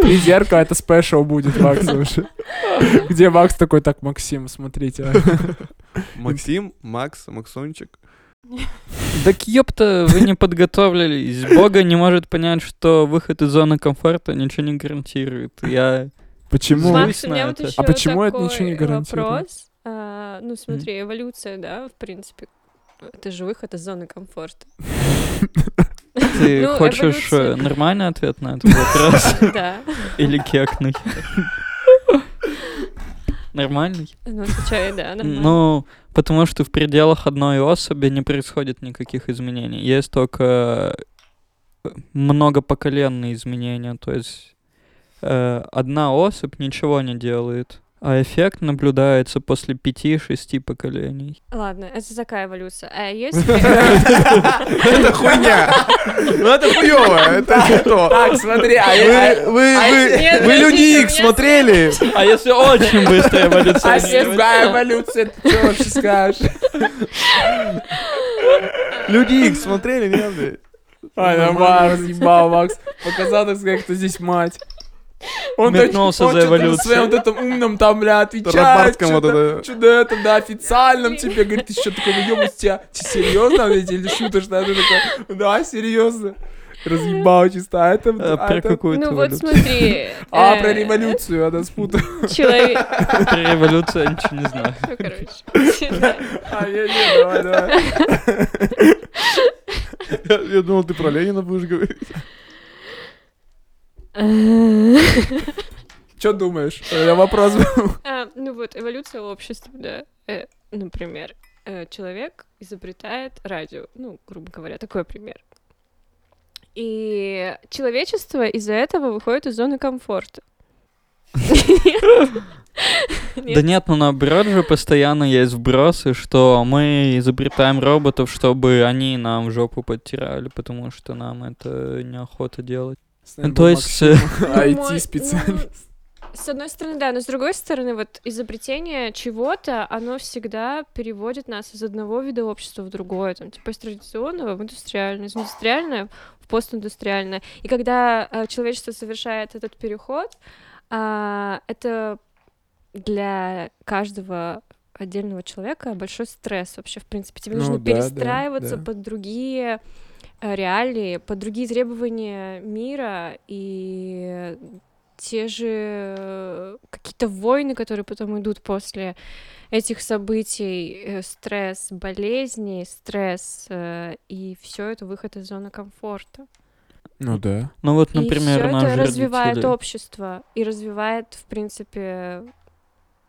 три зеркала, это спешл будет, Макс уже. Где Макс такой, так, Максим, смотрите. а». Максим, Макс, Максончик. Так ёпта, вы не подготовились. Бога не может понять, что выход из зоны комфорта ничего не гарантирует. Я... Почему? Макс, у меня на вот это. еще А почему это ничего не такой гарантирует? вопрос. А, ну, смотри, эволюция, да, в принципе. Это же выход из зоны комфорта. Ты Ну, хочешь э, нормальный ответ на этот вопрос? Да. Или кекнуть? Нормальный? Ну, отвечаю, да, нормально. Ну, потому что в пределах одной особи не происходит никаких изменений. Есть только э, многопоколенные изменения. То есть э, одна особь ничего не делает, а эффект наблюдается после пяти-шести поколений. Ладно, это такая эволюция. А есть... Это хуйня. Ну это хуёво, это не то. Так, смотри, а Вы, вы, а если- вы Люди Икс смотрели? А если очень быстро А эволюционировать? какая эволюция, ты что вообще скажешь? Люди Икс смотрели, нет? Ай, нормально, съебал, Макс. Показал, так сказать, кто здесь мать. Он Метнулся он за эволюцией. своем вот этом умном там, бля, отвечает. Вот это. что-то это, да, официальном тебе, говорит, ты что такой, ну ёбать тебя, ты серьезно, блядь, или шутишь, да, ты такой, да, серьезно. Разъебал чисто, а это... А, а Про это- какую-то Ну вот эволюцию? смотри. А, э, про революцию, она спутала. Человек... Про революцию я ничего не знаю. Ну, короче. А, не, не, давай, давай. Я, я думал, ты про Ленина будешь говорить. Что думаешь? Я вопрос был. А, Ну вот, эволюция общества, да. Э, Например, э, человек изобретает радио. Ну, грубо говоря, такой пример. И человечество из-за этого выходит из зоны комфорта. Да нет, ну наоборот же постоянно есть вбросы, что мы изобретаем роботов, чтобы они нам жопу подтирали, потому что нам это неохота делать. Ну, то есть, э, Ну, IT-специалист. С одной стороны, да, но с другой стороны, вот изобретение чего-то, оно всегда переводит нас из одного вида общества в другое, там, типа из традиционного в индустриальное, из индустриальное в постиндустриальное. И когда э, человечество совершает этот переход, а, это для каждого отдельного человека большой стресс вообще, в принципе. Тебе Ну нужно да, да, перестраиваться да. под другие э, реалии, под другие требования мира и те же э, какие-то войны, которые потом идут после этих событий, э, стресс болезней, стресс, э, и все это выход из зоны комфорта. Ну да. Ну вот, и например, все наши это развивает родители. общество и развивает, в принципе,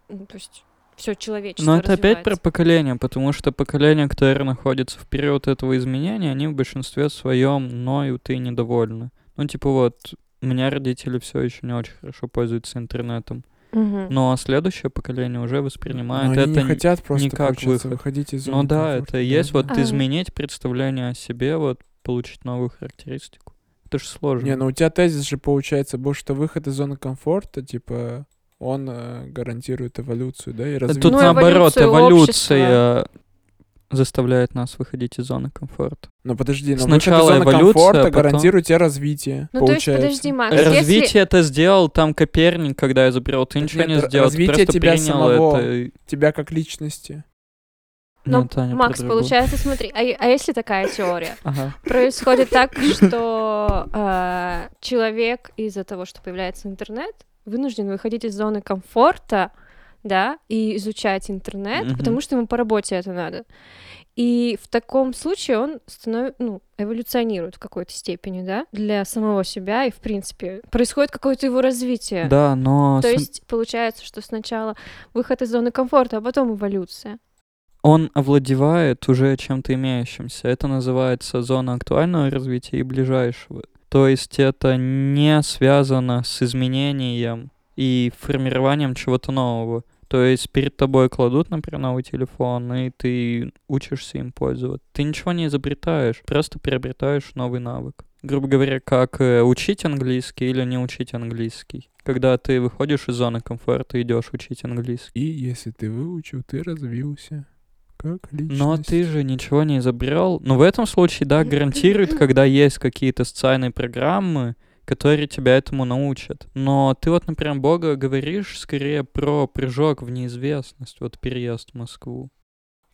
ну, то есть все человечество. Но это опять про поколение, потому что поколение, которое находится в период этого изменения, они в большинстве своем ноют и недовольны. Ну, типа вот, у меня родители все еще не очень хорошо пользуются интернетом. Мгм. Но следующее поколение уже воспринимает Но они это не хотят просто, не как выход. выходить из зоны Ну да, это и есть да, вот. А. изменить представление о себе, вот получить новую характеристику. Это же сложно. Не, ну у тебя тезис же получается больше, что выход из зоны комфорта, типа, он э, гарантирует эволюцию, да, и А развитие. Тут Ну, наоборот, эволюция заставляет нас выходить из зоны комфорта. Но подожди, но Сначала выход из зоны эволюция, комфорта потом- гарантирует тебе развитие, Ну, то есть, получается. подожди, Макс, если... Развитие это сделал там Коперник, когда изобрел. Ты ничего нет, не сделал, ты развитие просто тебя принял самого. это. Тебя как личности. Ну, Ну, Таня, Макс, получается, смотри, а, а если такая теория? Ага. Происходит так, что э, человек из-за того, что появляется интернет, вынужден выходить из зоны комфорта, да, и изучать интернет, Мгм. потому что ему по работе это надо. И в таком случае он становится, ну, эволюционирует в какой-то степени, да, для самого себя, и, в принципе, происходит какое-то его развитие. Да, но То есть получается, что сначала выход из зоны комфорта, а потом эволюция. он овладевает уже чем-то имеющимся. Это называется зона актуального развития и ближайшего. То есть это не связано с изменением и формированием чего-то нового. То есть перед тобой кладут, например, новый телефон, и ты учишься им пользоваться. Ты ничего не изобретаешь, просто приобретаешь новый навык. Грубо говоря, как э, учить английский или не учить английский. Когда ты выходишь из зоны комфорта, идешь учить английский. И если ты выучил, ты развился. Как личность. Но ты же ничего не изобрел. Но в этом случае, да, гарантирует, когда есть какие-то социальные программы, которые тебя этому научат. Но ты вот, например, Бога говоришь скорее про прыжок в неизвестность, вот переезд в Москву.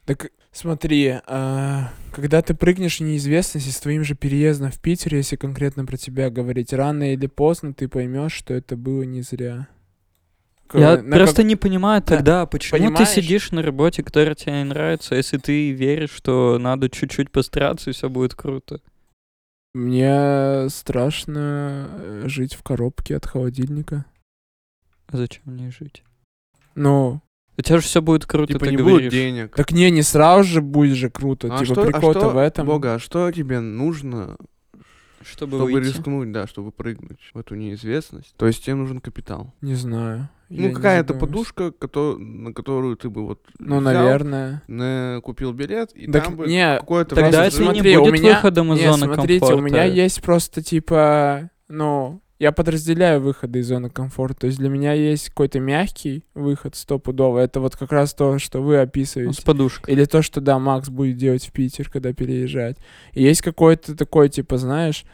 Так смотри, а, когда ты прыгнешь в неизвестность и с твоим же переездом в Питер, если конкретно про тебя говорить, рано или поздно ты поймешь, что это было не зря. Я на просто как- не понимаю Да, тогда, почему понимаешь? ты сидишь на работе, которая тебе не нравится, если ты веришь, что надо чуть-чуть постараться, и все будет круто. Мне страшно э, жить в коробке от холодильника. Зачем мне жить? Ну, У тебя же все будет круто, Типа ты не говоришь. будет денег. так не, не сразу же будет же круто. А типа что, а прикол-то что, в этом. Бога, а что тебе нужно, Чтобы, чтобы выйти. рискнуть, да, чтобы прыгнуть в эту неизвестность? То есть тебе нужен капитал. Не знаю. Ну, какая-то подушка, кото- на которую ты бы вот Ну, взял, наверное. на- купил билет, и Так там бы не, какое-то Тогда время это Смотри, не у будет меня- выходом из Не, зоны смотрите, комфорта. у меня есть просто типа, ну, я подразделяю выходы из зоны комфорта. То есть для меня есть какой-то мягкий выход стопудово. Это вот как раз то, что вы Ну, описываете. с подушкой. Или то, что, да, Макс будет делать в Питер, когда переезжать. И есть какой-то такой, типа, знаешь,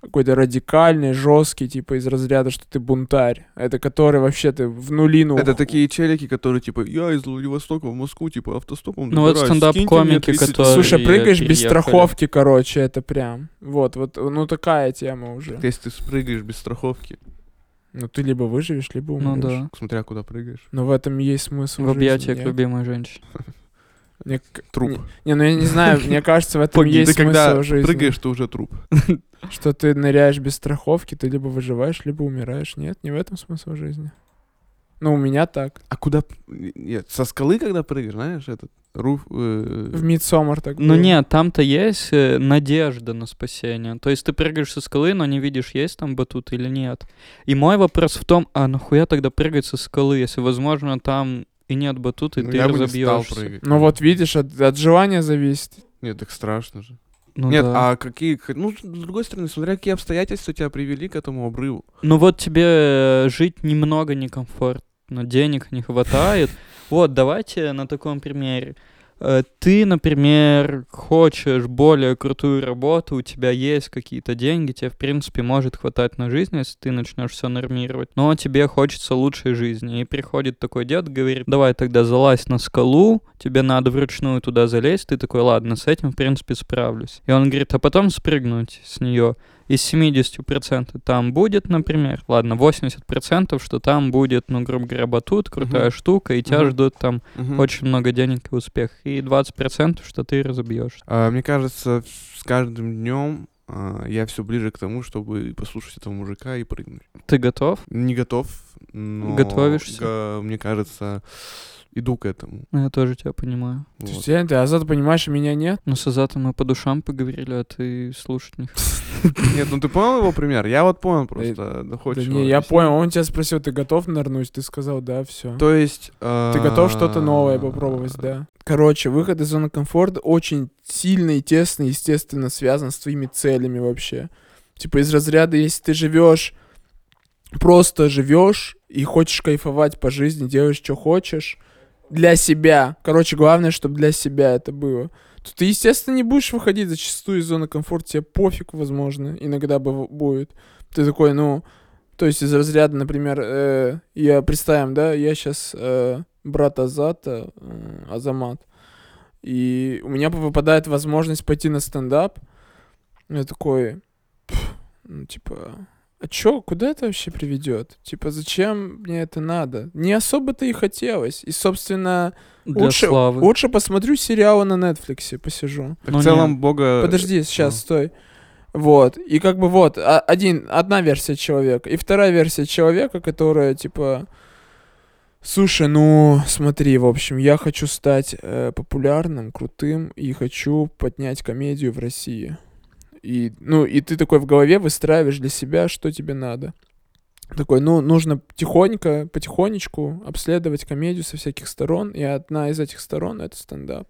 какой-то радикальный, жесткий, типа из разряда, что ты бунтарь. Это который вообще ты в нулину. Это такие челики, которые типа, я из Владивостока в Москву, типа автостопом Ну вот стендап-комики, 30 которые- Слушай, прыгаешь без страховки, короче, это прям. Вот, вот, ну такая тема уже. Если ты спрыгаешь без страховки, Ну ты либо выживешь, либо Ну умрешь. да. смотря куда прыгаешь, Но в этом и есть смысл В объятиях любимой женщины. Мне труп. Не, не, ну я не знаю, мне кажется, в этом есть ты когда смысл жизни. прыгаешь, ты уже труп. Что ты ныряешь без страховки, ты либо выживаешь, либо умираешь. Нет, не в этом смысл жизни. Ну, у меня так. А куда... Нет, со скалы, когда прыгаешь, знаешь, этот руф... э, В Мидсомар так Ну было. нет, там-то есть э, надежда на спасение. То есть ты прыгаешь со скалы, но не видишь, есть там батут или нет. И мой вопрос в том, а нахуя тогда прыгать со скалы, если, возможно, там и нет батута, и ну, ты я бы не стал разобьешься. прыгать. Ну вот видишь, от, от желания зависит. Нет, так страшно же. Ну Нет, да. а какие... Ну, с другой стороны, смотря какие обстоятельства тебя привели к этому обрыву. Ну вот тебе э, жить немного некомфортно, денег не хватает. Вот, давайте на таком примере. Э, Ты, например, хочешь более крутую работу, у тебя есть какие-то деньги, тебе, в принципе, может хватать на жизнь, если ты начнешь все нормировать, но тебе хочется лучшей жизни. И приходит такой дед, говорит, давай тогда залазь на скалу, тебе надо вручную туда залезть, ты такой, ладно, с этим, в принципе, справлюсь. И он говорит, а потом спрыгнуть с нее из 70% там будет, например, ладно, 80%, что там будет, ну, грубо говоря, батут, крутая Мгм. штука, и тебя Мгм. ждут там Мгм. очень много денег и успех. И 20%, что ты разобьешь. А, мне кажется, с каждым днем я все ближе к тому, чтобы послушать этого мужика и прыгнуть. Ты готов? Не готов, но... Готовишься? мне кажется, иду к этому. Ну, Я тоже тебя понимаю. То Вот. есть, я- ты Азат, понимаешь, а меня нет? Ну, с Азатом мы по душам поговорили, а ты слушать не хочешь. Нет, ну ты понял его пример? Я вот понял просто. Да, не, я понял, он тебя спросил, ты готов нырнуть? Ты сказал, да, все. То есть... Ты готов что-то новое попробовать, да? Короче, выход из зоны комфорта очень сильно и тесно, естественно, связан с твоими целями вообще. Типа из разряда, если ты живешь, просто живешь и хочешь кайфовать по жизни, делаешь, что хочешь, для себя. Короче, главное, чтобы для себя это было. То ты, естественно, не будешь выходить зачастую из зоны комфорта, тебе пофиг, возможно, иногда быв- будет. Ты такой, ну, то есть из разряда, например, э, я представим, да, я сейчас брат Азата, э, Азамат, и у меня выпадает возможность пойти на стендап. Я такой, «Пф, ну, типа, а чё, куда это вообще приведет? Типа, зачем мне это надо? Не особо-то и хотелось. И, собственно, Для лучше, славы. лучше посмотрю сериалы на Netflix, посижу. Так Ну, в целом не. Бога... Подожди, сейчас, ну. стой. Вот. И как бы вот, а- один, одна версия человека. И вторая версия человека, которая, типа, слушай, ну, смотри, в общем, я хочу стать э, популярным, крутым, и хочу поднять комедию в России. И, ну, и ты такой в голове выстраиваешь для себя, что тебе надо. Такой, ну, нужно тихонько, потихонечку обследовать комедию со всяких сторон, и одна из этих сторон — это стендап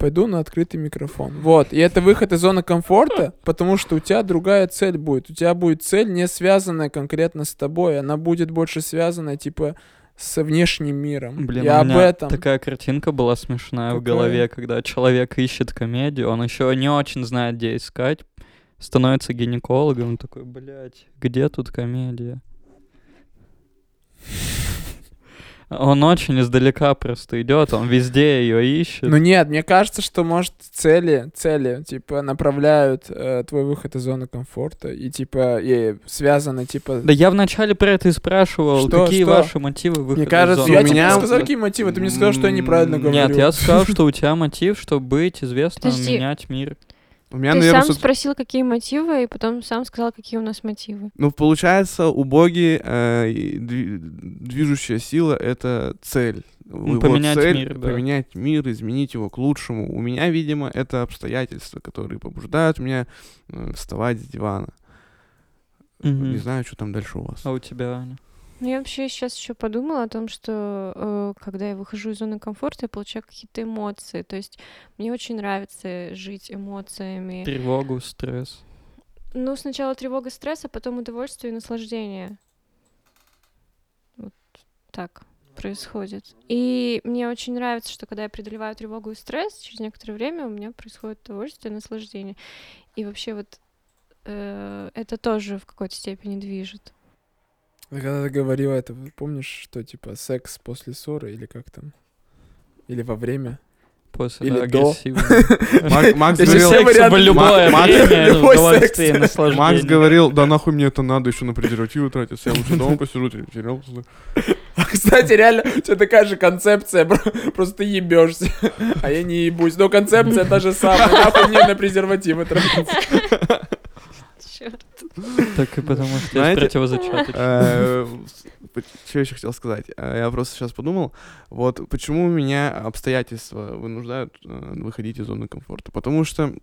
пойду на открытый микрофон. Вот. И это выход из зоны комфорта, потому что у тебя другая цель будет. У тебя будет цель, не связанная конкретно с тобой. Она будет больше связана, типа, с внешним миром. Блин, Я у об меня этом. такая картинка была смешная в Какая? голове, когда человек ищет комедию, он еще не очень знает, где искать, становится гинекологом, он такой, блядь, где тут комедия? Он очень издалека просто идет, он везде ее ищет. Ну нет, мне кажется, что, может, цели, цели, типа, направляют э, твой выход из зоны комфорта и, типа, и связаны, типа... Да я вначале про это и спрашивал, Что, какие что? ваши мотивы выхода Мне из кажется, зоны я у тебе меня- сказал, какие мотивы, ты мне сказал, что я неправильно говорю. Нет, я сказал, что у тебя мотив, чтобы быть известным, менять мир. У меня, Ты наверное, сам соц- спросил, какие мотивы, и потом сам сказал, какие у нас мотивы. Ну, получается, у боги э, движущая сила — это цель. Ну, Его поменять цель мир, да. Поменять мир, изменить его к лучшему. У меня, видимо, это обстоятельства, которые побуждают меня э, вставать с дивана. Мгм. Не знаю, что там дальше у вас. А у тебя, Аня? Ну, я вообще сейчас еще подумала о том, что э, когда я выхожу из зоны комфорта, я получаю какие-то эмоции. То есть мне очень нравится жить эмоциями. Тревогу, стресс. Ну, сначала тревога, стресс, а потом удовольствие и наслаждение. Вот так происходит. И мне очень нравится, что когда я преодолеваю тревогу и стресс, через некоторое время у меня происходит удовольствие и наслаждение. И вообще вот э, это тоже в какой-то степени движет. Когда ты говорила это, помнишь, что типа секс после ссоры или как там? Или во время? После Или до. Макс говорил, Макс- говорил, да нахуй мне это надо, еще на презервативы тратиться, я лучше дома посижу, терял. А, Кстати, реально, у тебя такая же концепция, просто ты ебешься, а я не ебусь. Но концепция та же самая, нахуй мне на презервативы тратиться. Чёрт. Так и потому что я противозачаточный. Что еще хотел сказать? Э, Я просто сейчас подумал, вот почему меня обстоятельства вынуждают э, выходить из зоны комфорта. Потому что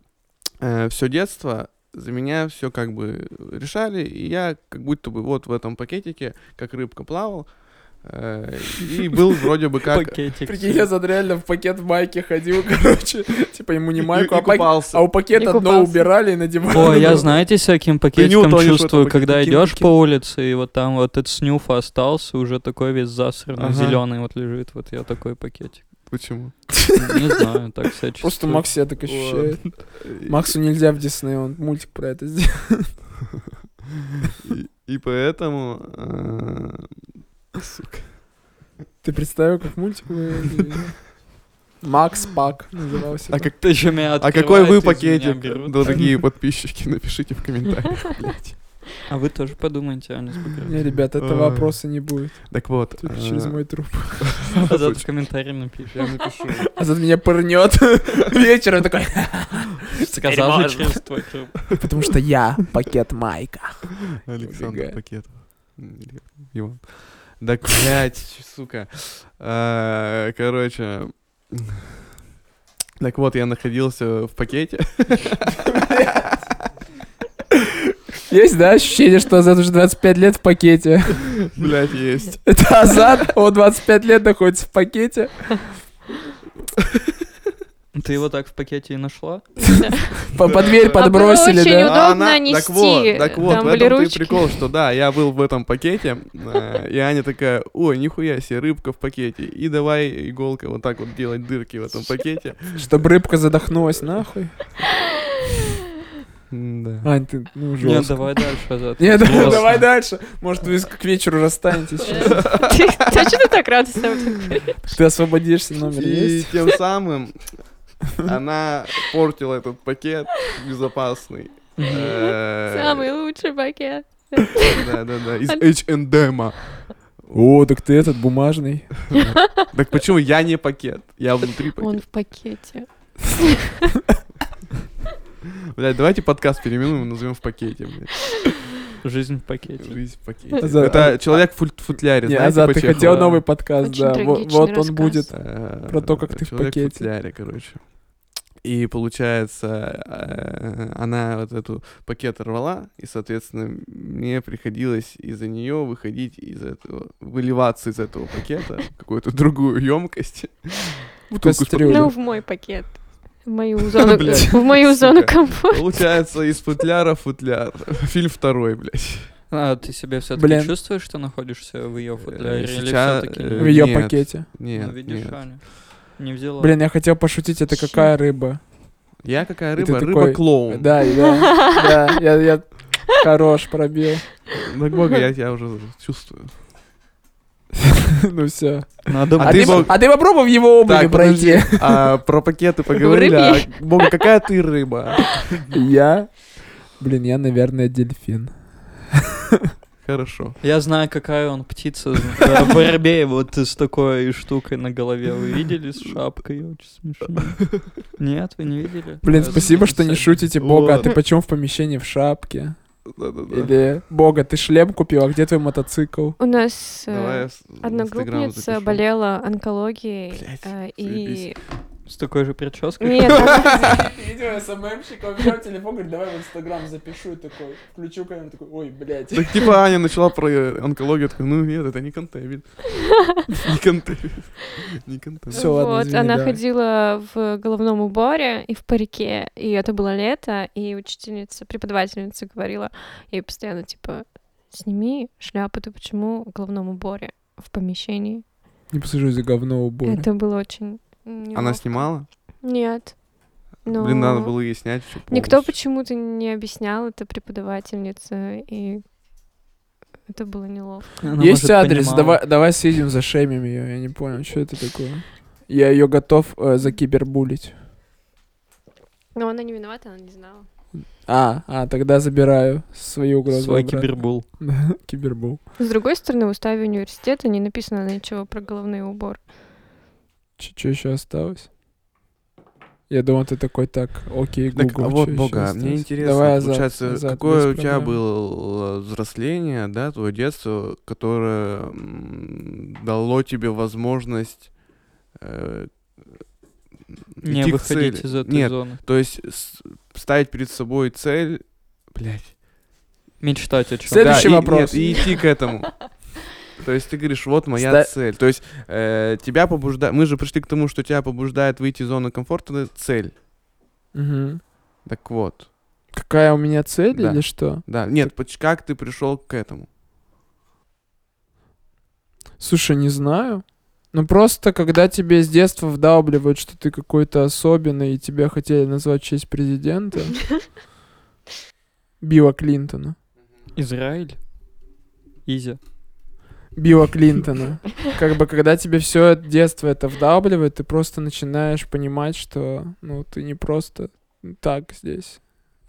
все детство за меня все как бы решали, и я как будто бы вот в этом пакетике, как рыбка плавал, э, и был вроде бы как... Пакетик. Прикинь, я за реально в пакет в майке ходил, короче, типа ему не майку, и а, пак- купался. а у пакета И дно купался. убирали и надевали. О, я на- знаете, всяким пакетиком чувствую, когда Кин- идешь кин. по улице, и вот там вот этот снюф остался, уже такой весь засранный, Ага. зеленый вот лежит, вот я такой пакетик. Почему? Не знаю, так себя Просто чувствую. Макс себя так ощущает. Максу нельзя в Дисней, он мультик про это сделал. И, и поэтому... Сука. Ты представил, как мультик вы- Макс Пак назывался. А как Ты еще меня А какой вы пакетик, дорогие подписчики, напишите в комментариях. блядь. А вы тоже подумайте, а не Не, ребят, этого Ой. вопроса не будет. Так вот. Только э, через мой труп. А зато в комментарии напиши. Я напишу. А зад меня пырнет вечером такой. Сказал же через твой труп. Потому что я пакет Майка. Александр или Иван. Так, блядь, сука. Э, Короче. Так вот, я находился в пакете. Есть, да, ощущение, что Азат уже 25 лет в пакете? Блядь, есть. Это Азат, он 25 лет находится в пакете. Ты его так в пакете и нашла? По, по дверь А подбросили, очень да? удобно А Так вот, так вот, в и ручки. прикол, что да, я был в этом пакете, э, и Аня такая, ой, нихуя себе, рыбка в пакете, и давай иголкой вот так вот делать дырки в этом пакете. Чтобы рыбка задохнулась, нахуй. Да. Ань, ты, ну, Нет, жестко. давай дальше, Азат. Нет, давай, давай дальше. Может, вы к вечеру расстанетесь. сейчас. Ты ты что ты так радостно этом? Ты освободишься, номер И есть? тем самым она портила этот пакет безопасный. Э, Самый лучший пакет. Да, да, да, из H&M. О, так ты этот бумажный. Так почему я не пакет? Я внутри Он пакета. в пакете. Блядь, давайте подкаст переименуем и назовем в пакете, блядь. Жизнь в пакете. Жизнь в пакете. Азат, Это человек в футляре, Не, знаете, Азат, ты хотел новый подкаст, Очень да. Вот, вот он будет. Э, Про то, как ты в пакете. футляре, короче. И получается, э, она вот эту пакет рвала, и, соответственно, мне приходилось из-за нее выходить из этого, выливаться из этого пакета в какую-то другую емкость. Бутылку. Ну, в мой пакет. В мою зону, в мою зону комфорта. Получается, из футляра футляр. Фильм второй, блядь. А ты себя все-таки Блин. чувствуешь, что находишься в ее футляре? Или сейчас, все-таки э, В ее Нет. пакете. Нет, Ну, видишь, нет. Аня. Не взяла. Блин, я хотел пошутить, это какая рыба? Я какая рыба? такой, Рыба-клоун. Да, да, да, я, я хорош пробил. Так, Бога, я тебя уже чувствую. Ну все. Надо А А, ты Бог- а ты попробуй в его обуви Так, пройти. подожди. А, про пакеты поговорили. А. Бога, какая ты рыба? Я? Блин, я, наверное, дельфин. Хорошо. Я знаю, какая он птица. Воробей вот с такой штукой на голове. Вы видели с шапкой? Очень смешно. Нет, вы не видели? Блин, спасибо, что не шутите, Бога. А ты почему в помещении в шапке? Да-да-да. Или, Бога, ты шлем купил, а где твой мотоцикл? У нас э, Давай одногруппница болела онкологией. Блядь, э, и... С такой же прической? Нет, она- Видео СММщика, взял телефон, говорит, давай в Инстаграм запишу, такой, включу камеру, такой, ой, блядь. Так типа Аня начала про онкологию, такой, ну нет, это не контент. Не контент. Не контент. Всё, ладно, вот, она ходила в головном уборе и в парике, и это было лето, и учительница, преподавательница говорила ей постоянно, типа, сними шляпу, ты почему в головном уборе в помещении? Не посажу за говно убор. Это было очень Она неловко. снимала? Нет. Но Блин, надо было ей снять Никто полностью. почему-то не объяснял это преподавательнице, и это было неловко. Она, Есть может, адрес, понимала. давай, давай съездим, зашемим ее. Я не понял, что это такое. Я ее готов э, закибербулить. Но она не виновата, она не знала. А, а, тогда забираю свои угрозы. Свой обратно. кибербул. Кибербул. С другой стороны, в уставе университета не написано ничего про головные уборы. Что еще осталось? Я думал, ты такой, так, окей, Так, Google. а вот, Бога, осталось?» мне интересно, Давай азарт, получается, азарт, какое у тебя проблем. было взросление, да, твое детство, которое дало тебе возможность э, Не идти к выходить цели? из этой Нет, зоны. то есть с- ставить перед собой цель, блядь. Мечтать о чем. Следующий и- вопрос. нет, и идти к этому. То есть ты говоришь, вот моя Ста- цель. То есть э, тебя побуждает... Мы же пришли к тому, что тебя побуждает выйти из зоны комфорта, это цель. Мгм. Так вот. Какая у меня цель Да. или что? Да, нет, поч- как ты пришел к этому? Слушай, не знаю. Ну просто, когда тебе с детства вдалбливают, что ты какой-то особенный, и тебя хотели назвать в честь президента. Билла Клинтона. Израиль. Изя. Билла Клинтона. Как бы, когда тебе все детство это вдалбливает, ты просто начинаешь понимать, что, ну, ты не просто так здесь.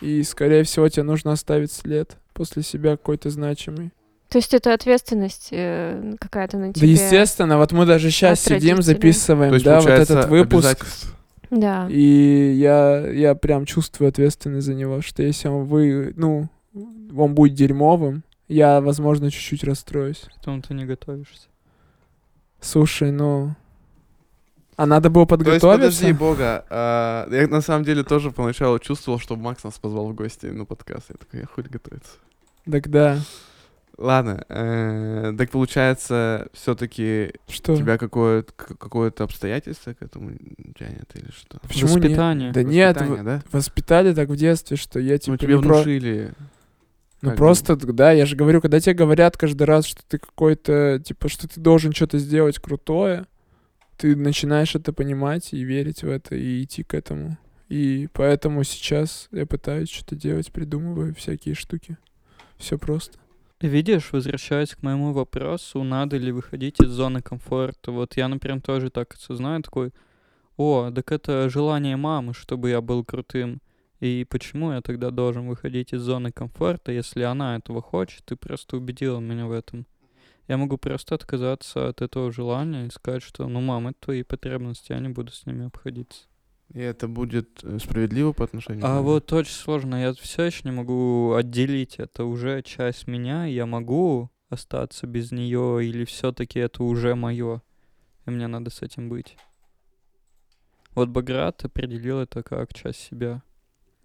И, скорее всего, тебе нужно оставить след после себя какой-то значимый. То есть это ответственность э, какая-то на Да, тебе. естественно, вот мы даже сейчас сидим, записываем, есть, да, вот этот выпуск. Да. И я, я прям чувствую ответственность за него, что если он вы, ну, он будет дерьмовым, я, возможно, чуть-чуть расстроюсь. Потом ты не готовишься. Слушай, ну... А надо было То есть, подготовиться? подожди, Бога, а, я на самом деле тоже поначалу чувствовал, что Макс нас позвал в гости на подкаст. Я такой, я хуй готовиться. Так да. Ладно, э, так получается, все-таки Что? тебя какое-то, какое-то обстоятельство к этому тянет или что? Почему нет? Воспитание. Да нет, Воспитание, в- да? воспитали так в детстве, что я типа Ну, тебе не про- внушили. Ну как бы. просто, да, я же говорю, когда тебе говорят каждый раз, что ты какой-то, типа, что ты должен что-то сделать крутое, ты начинаешь это понимать и верить в это, и идти к этому. И поэтому сейчас я пытаюсь что-то делать, придумываю всякие штуки. Все просто. Видишь, возвращаясь к моему вопросу, надо ли выходить из зоны комфорта. Вот я, например, тоже так осознаю, такой, о, так это желание мамы, чтобы я был крутым. И почему я тогда должен выходить из зоны комфорта, если она этого хочет и просто убедила меня в этом? Я могу просто отказаться от этого желания и сказать, что, ну, мам, это твои потребности, я не буду с ними обходиться. И это будет э, справедливо по отношению к А вот очень сложно, я все еще не могу отделить, это уже часть меня, я могу остаться без нее, или все-таки это уже мое, и мне надо с этим быть. Вот Баграт определил это как часть себя.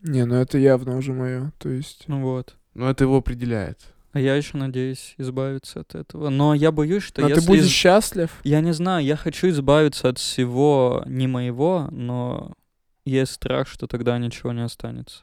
Не, ну это явно уже мое. То есть. Ну вот. Но это его определяет. А я еще надеюсь избавиться от этого. Но я боюсь, что Но если... ты будешь из- счастлив. Я не знаю, я хочу избавиться от всего не моего, но есть страх, что тогда ничего не останется.